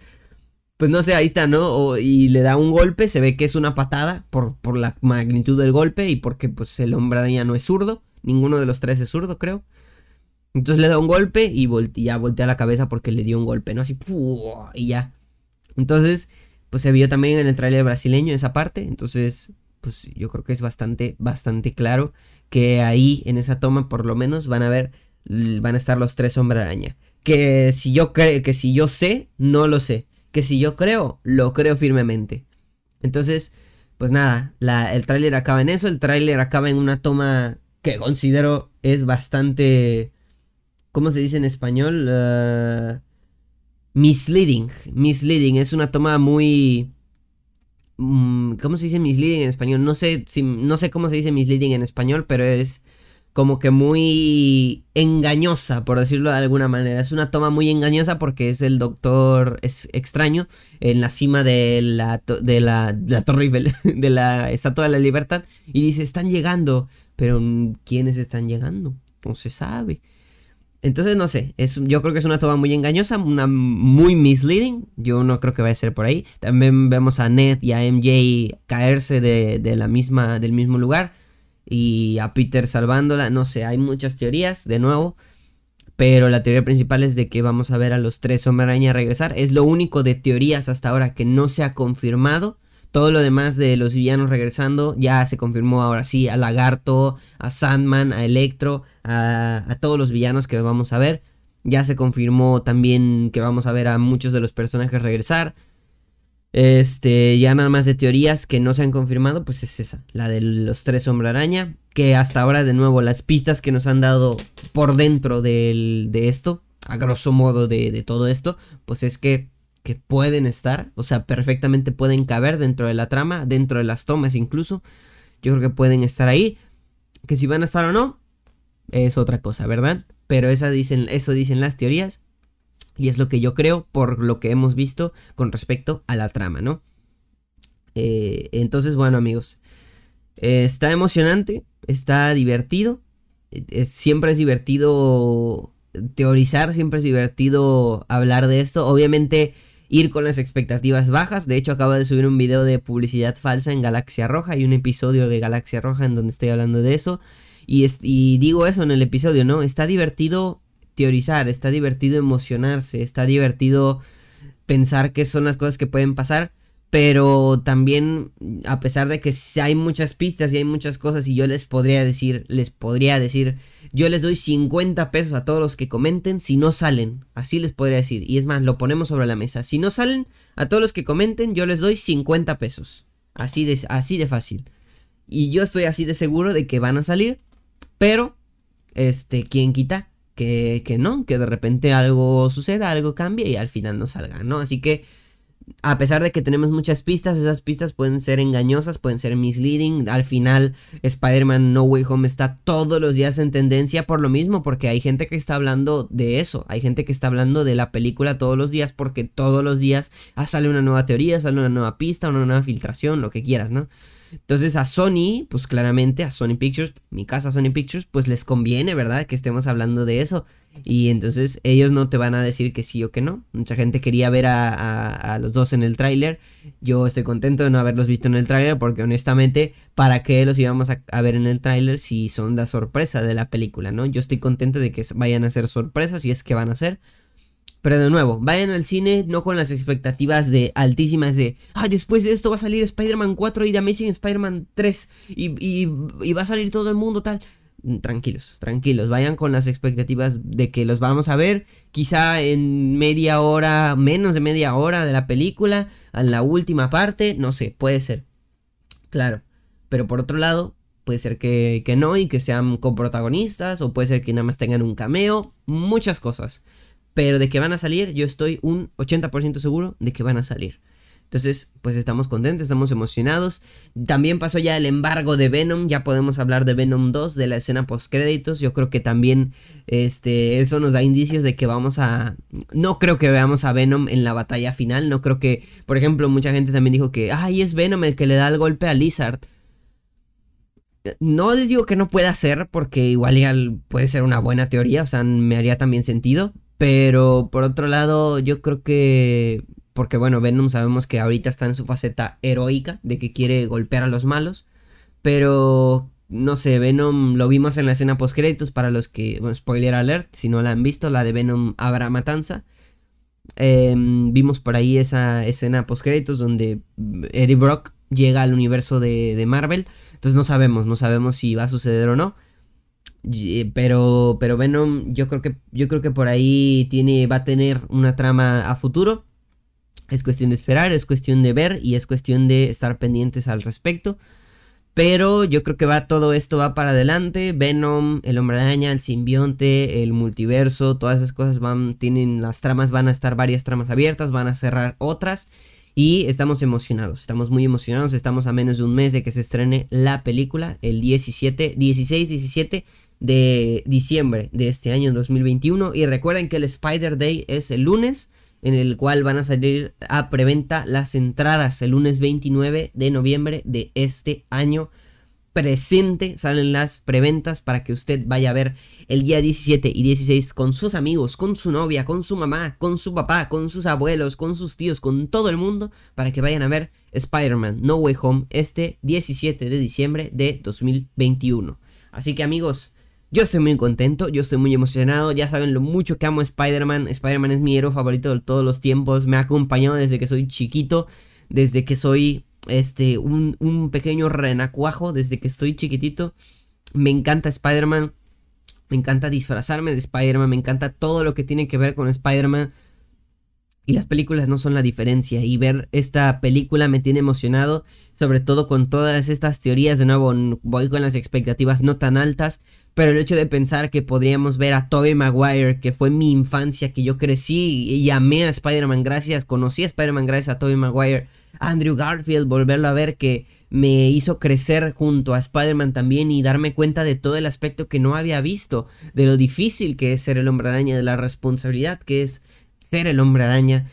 pues no sé, ahí está, ¿no? y le da un golpe, se ve que es una patada por, por la magnitud del golpe y porque pues el hombre ya no es zurdo, ninguno de los tres es zurdo, creo. Entonces le da un golpe y, ya voltea la cabeza porque le dio un golpe, ¿no? Así, y ya. Entonces, pues se vio también en el tráiler brasileño esa parte, entonces, pues yo creo que es bastante, bastante claro que ahí en esa toma por lo menos van a ver van a estar los tres hombre araña. Que si yo creo, que si yo sé, no lo sé. Que si yo creo, lo creo firmemente. Entonces, pues nada, el tráiler acaba en eso. El tráiler acaba en una toma que considero es bastante... ¿Cómo se dice en español? Uh, misleading. Misleading. Es una toma muy... Mm, ¿Cómo se dice misleading en español? No sé, no sé cómo se dice misleading en español, pero es como que muy engañosa, por decirlo de alguna manera. Es una toma muy engañosa porque es el doctor es extraño en la cima de la, de la, Torre Eiffel, de la Estatua de la Libertad, y dice, están llegando, pero ¿quiénes están llegando? No se sabe. Entonces, no sé, yo creo que es una toma muy engañosa, una muy misleading. Yo no creo que vaya a ser por ahí. También vemos a Ned y a MJ caerse de, la misma, del mismo lugar y a Peter salvándola. No sé, hay muchas teorías, de nuevo. Pero la teoría principal es de que vamos a ver a los tres Hombre regresar. Es lo único de teorías hasta ahora que no se ha confirmado. Todo lo demás de los villanos regresando ya se confirmó ahora sí a Lagarto, a Sandman, a Electro, a, todos los villanos que vamos a ver. Ya se confirmó también que vamos a ver a muchos de los personajes regresar. Este, ya nada más de teorías que no se han confirmado, pues es esa, la de los tres hombre araña. Que hasta ahora, de nuevo, las pistas que nos han dado por dentro de esto, a grosso modo de todo esto, pues es que que pueden estar, o sea, perfectamente pueden caber dentro de la trama, dentro de las tomas incluso. Yo creo que pueden estar ahí. Que si van a estar o no, es otra cosa, ¿verdad? Pero dicen, eso dicen las teorías. Y es lo que yo creo por lo que hemos visto con respecto a la trama, ¿no? Eh, entonces, bueno, amigos. Eh, está emocionante, está divertido. Eh, siempre es divertido teorizar, siempre es divertido hablar de esto. Obviamente ir con las expectativas bajas. De hecho, acabo de subir un video de publicidad falsa en Galaxia Roja. Hay un episodio de Galaxia Roja en donde estoy hablando de eso. Y, y digo eso en el episodio, ¿no? Está divertido teorizar, está divertido emocionarse, está divertido pensar qué son las cosas que pueden pasar. Pero también, a pesar de que hay muchas pistas y hay muchas cosas, y yo les podría decir, les podría decir, yo les doy 50 pesos a todos los que comenten si no salen. Así les podría decir. Y es más, lo ponemos sobre la mesa. Si no salen, a todos los que comenten, yo les doy 50 pesos. Así de, así de fácil. Y yo estoy así de seguro de que van a salir. Pero, este, ¿quién quita? Que, que no, que de repente algo suceda, algo cambie y al final no salga, ¿no? Así que a pesar de que tenemos muchas pistas, esas pistas pueden ser engañosas, pueden ser misleading. Al final, Spider-Man No Way Home está todos los días en tendencia por lo mismo, porque hay gente que está hablando de eso. Hay gente que está hablando de la película todos los días, porque todos los días ah, sale una nueva teoría, sale una nueva pista, una nueva filtración, lo que quieras, ¿no? Entonces a Sony, pues claramente a Sony Pictures, mi casa Sony Pictures, pues les conviene, ¿verdad? Que estemos hablando de eso. Y entonces ellos no te van a decir que sí o que no. Mucha gente quería ver a, los dos en el tráiler. Yo estoy contento de no haberlos visto en el tráiler porque honestamente, ¿para qué los íbamos a, a ver en el tráiler si son la sorpresa de la película, no? Yo estoy contento de que vayan a ser sorpresas y es que van a ser. Pero de nuevo, vayan al cine no con las expectativas de altísimas de, ah, después de esto va a salir Spider-Man 4 y The Amazing Spider-Man 3 y, y, y, va a salir todo el mundo tal. Mm, tranquilos, tranquilos, vayan con las expectativas de que los vamos a ver quizá en media hora, menos de media hora de la película, a la última parte, no sé, puede ser. Claro, pero por otro lado, puede ser que, que no y que sean coprotagonistas o puede ser que nada más tengan un cameo, muchas cosas. Pero de que van a salir, yo estoy un 80% seguro de que van a salir. Entonces, pues estamos contentos, estamos emocionados. También pasó ya el embargo de Venom, ya podemos hablar de Venom 2, de la escena post créditos. Yo creo que también este eso nos da indicios de que vamos a no creo que veamos a Venom en la batalla final, no creo que, por ejemplo, mucha gente también dijo que, "Ay, es Venom el que le da el golpe a Lizard." No les digo que no pueda ser, porque igual puede ser una buena teoría, o sea, me haría también sentido. Pero por otro lado, yo creo que porque bueno, Venom sabemos que ahorita está en su faceta heroica, de que quiere golpear a los malos. Pero, no sé, Venom lo vimos en la escena post créditos para los que, bueno, spoiler alert, si no la han visto, la de Venom Habrá Matanza. Em, vimos por ahí esa escena post créditos donde Eddie Brock llega al universo de, de, Marvel. Entonces no sabemos, no sabemos si va a suceder o no. Pero, pero Venom, yo creo que, yo creo que por ahí tiene, va a tener una trama a futuro. Es cuestión de esperar, es cuestión de ver y es cuestión de estar pendientes al respecto. Pero yo creo que va todo esto va para adelante. Venom, el hombre araña, el simbionte, el multiverso, todas esas cosas van, tienen las tramas, van a estar varias tramas abiertas, van a cerrar otras. Y estamos emocionados, estamos muy emocionados, estamos a menos de un mes de que se estrene la película, el 17, 16, 17 de diciembre de este año 2021. Y recuerden que el Spider Day es el lunes en el cual van a salir a preventa las entradas el lunes 29 de noviembre de este año presente salen las preventas para que usted vaya a ver el día 17 y 16 con sus amigos, con su novia, con su mamá, con su papá, con sus abuelos, con sus tíos, con todo el mundo para que vayan a ver Spider-Man No Way Home este 17 de diciembre de 2021. Así que amigos, yo estoy muy contento, yo estoy muy emocionado, ya saben lo mucho que amo a Spider-Man, Spider-Man es mi héroe favorito de todos los tiempos, me ha acompañado desde que soy chiquito, desde que soy este, un, un pequeño renacuajo desde que estoy chiquitito. Me encanta Spider-Man. Me encanta disfrazarme de Spider-Man. Me encanta todo lo que tiene que ver con Spider-Man. Y las películas no son la diferencia. Y ver esta película me tiene emocionado. Sobre todo con todas estas teorías. De nuevo, voy con las expectativas no tan altas. Pero el hecho de pensar que podríamos ver a Tobey Maguire, que fue mi infancia, que yo crecí y amé a Spider-Man gracias, conocí a Spider-Man gracias a Tobey Maguire, Andrew Garfield, volverlo a ver que me hizo crecer junto a Spider-Man también y darme cuenta de todo el aspecto que no había visto, de lo difícil que es ser el hombre araña, de la responsabilidad que es ser el hombre araña.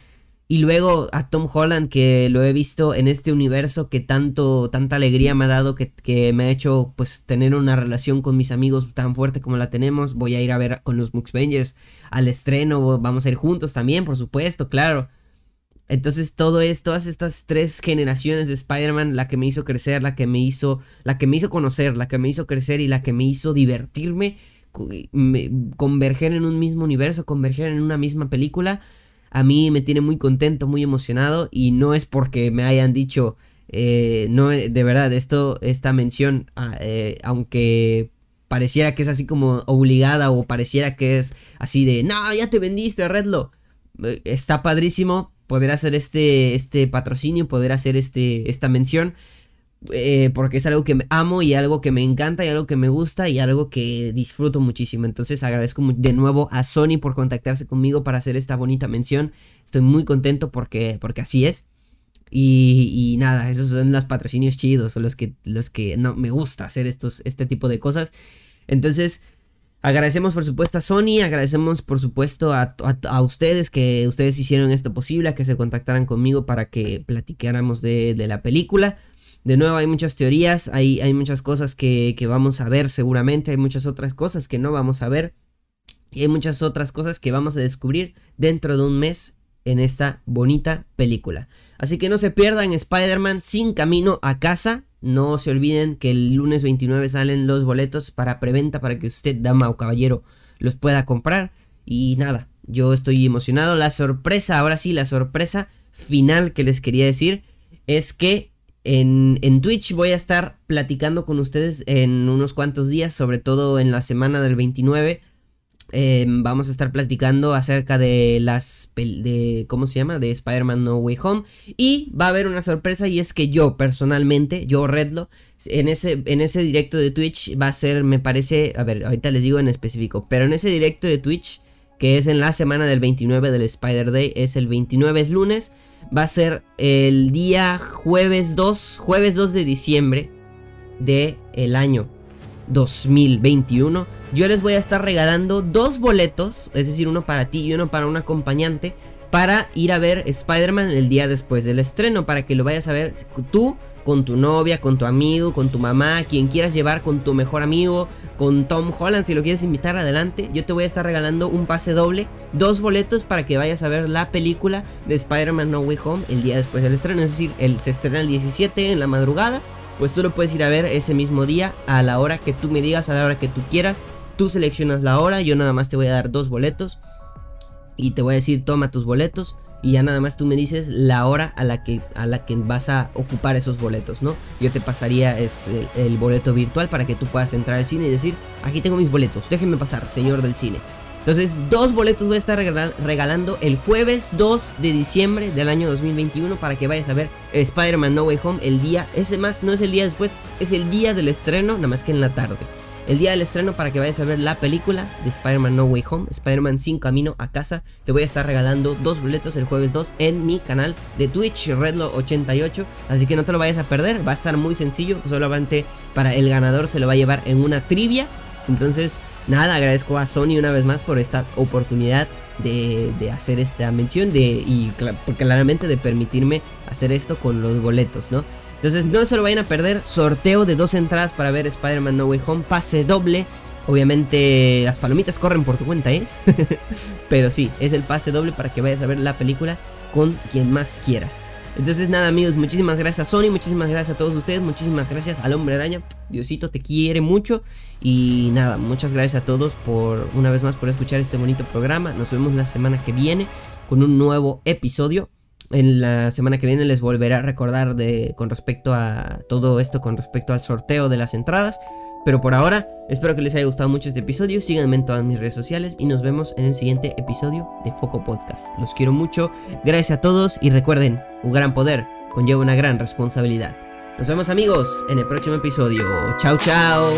Y luego a Tom Holland, que lo he visto en este universo que tanto, tanta alegría me ha dado, que, me ha hecho pues tener una relación con mis amigos tan fuerte como la tenemos. Voy a ir a ver con los Muxbangers al estreno, vamos a ir juntos también, por supuesto, claro. Entonces todo es, todas estas tres generaciones de Spider-Man, la que me hizo crecer, la que me hizo, la que me hizo conocer, la que me hizo crecer y la que me hizo divertirme, converger en un mismo universo, converger en una misma película, a mí me tiene muy contento, muy emocionado y no es porque me hayan dicho, eh, no, de verdad, esto, esta mención, ah, eh, aunque pareciera que es así como obligada o pareciera que es así de, no, ya te vendiste, Redlo, eh, está padrísimo poder hacer este, este patrocinio, poder hacer este, esta mención. Eh, porque es algo que amo y algo que me encanta y algo que me gusta y algo que disfruto muchísimo. Entonces agradezco de nuevo a Sony por contactarse conmigo para hacer esta bonita mención. Estoy muy contento porque, porque así es. Y, nada, esos son los patrocinios chidos, son los que, los que no me gusta hacer estos, este tipo de cosas. Entonces, Agradecemos por supuesto a Sony, agradecemos por supuesto a, ustedes que ustedes hicieron esto posible, que se contactaran conmigo para que platicáramos de, la película. De nuevo hay muchas teorías, hay, hay muchas cosas que, que, vamos a ver seguramente, hay muchas otras cosas que no vamos a ver y hay muchas otras cosas que vamos a descubrir dentro de un mes en esta bonita película. Así que no se pierdan Spider-Man sin camino a casa. No se olviden que el lunes 29 salen los boletos para preventa para que usted, dama o caballero, los pueda comprar. Y nada, yo estoy emocionado. La sorpresa, ahora sí, la sorpresa final que les quería decir es que en, Twitch voy a estar platicando con ustedes en unos cuantos días, sobre todo en la semana del 29, Em, vamos a estar platicando acerca de las de cómo se llama de Spider-Man No Way Home. Y va a haber una sorpresa y es que yo personalmente yo Redlo en ese en ese directo de Twitch va a ser me parece a ver ahorita les digo en específico pero en ese directo de Twitch que es en la semana del 29 del Spider Day es el 29 es lunes va a ser el día jueves 2 jueves 2 de diciembre de el año 2021, yo les voy a estar regalando dos boletos, es decir, uno para ti y uno para un acompañante, para ir a ver Spider-Man el día después del estreno, para que lo vayas a ver tú con tu novia, con tu amigo, con tu mamá, quien quieras llevar, con tu mejor amigo, con Tom Holland, si lo quieres invitar adelante, yo te voy a estar regalando un pase doble, dos boletos para que vayas a ver la película de Spider-Man No Way Home el día después del estreno, es decir, el, se estrena el 17 en la madrugada pues tú lo puedes ir a ver ese mismo día a la hora que tú me digas, a la hora que tú quieras. Tú seleccionas la hora, yo nada más te voy a dar dos boletos y te voy a decir toma tus boletos y ya nada más tú me dices la hora a la que a la que vas a ocupar esos boletos, ¿no? Yo te pasaría es el boleto virtual para que tú puedas entrar al cine y decir, aquí tengo mis boletos, déjenme pasar, señor del cine. Entonces, dos boletos voy a estar regalando el jueves 2 de diciembre del año 2021 para que vayas a ver Spider-Man No Way Home el día, ese más, no es el día después, es el día del estreno, nada más que en la tarde. El día del estreno para que vayas a ver la película de Spider-Man No Way Home, Spider-Man sin camino a casa. Te voy a estar regalando dos boletos el jueves 2 en mi canal de Twitch, Redlo88. Así que no te lo vayas a perder, va a estar muy sencillo. Solamente para el ganador se lo va a llevar en una trivia. Entonces, nada, agradezco a Sony una vez más por esta oportunidad de, hacer esta mención de, y claramente de permitirme hacer esto con los boletos, ¿no? Entonces no se lo vayan a perder, sorteo de dos entradas para ver Spider-Man No Way Home, pase doble. Obviamente las palomitas corren por tu cuenta, ¿eh? Pero sí, es el pase doble para que vayas a ver la película con quien más quieras. Entonces nada amigos, muchísimas gracias a Sony, muchísimas gracias a todos ustedes, muchísimas gracias al hombre araña. Diosito te quiere mucho. Y nada, muchas gracias a todos por una vez más por escuchar este bonito programa. Nos vemos la semana que viene con un nuevo episodio. En la semana que viene les volveré a recordar de, con respecto a todo esto, con respecto al sorteo de las entradas. Pero por ahora, espero que les haya gustado mucho este episodio. Síganme en todas mis redes sociales y nos vemos en el siguiente episodio de Foco Podcast. Los quiero mucho, gracias a todos y recuerden, un gran poder conlleva una gran responsabilidad. Nos vemos amigos en el próximo episodio. Chao, chao.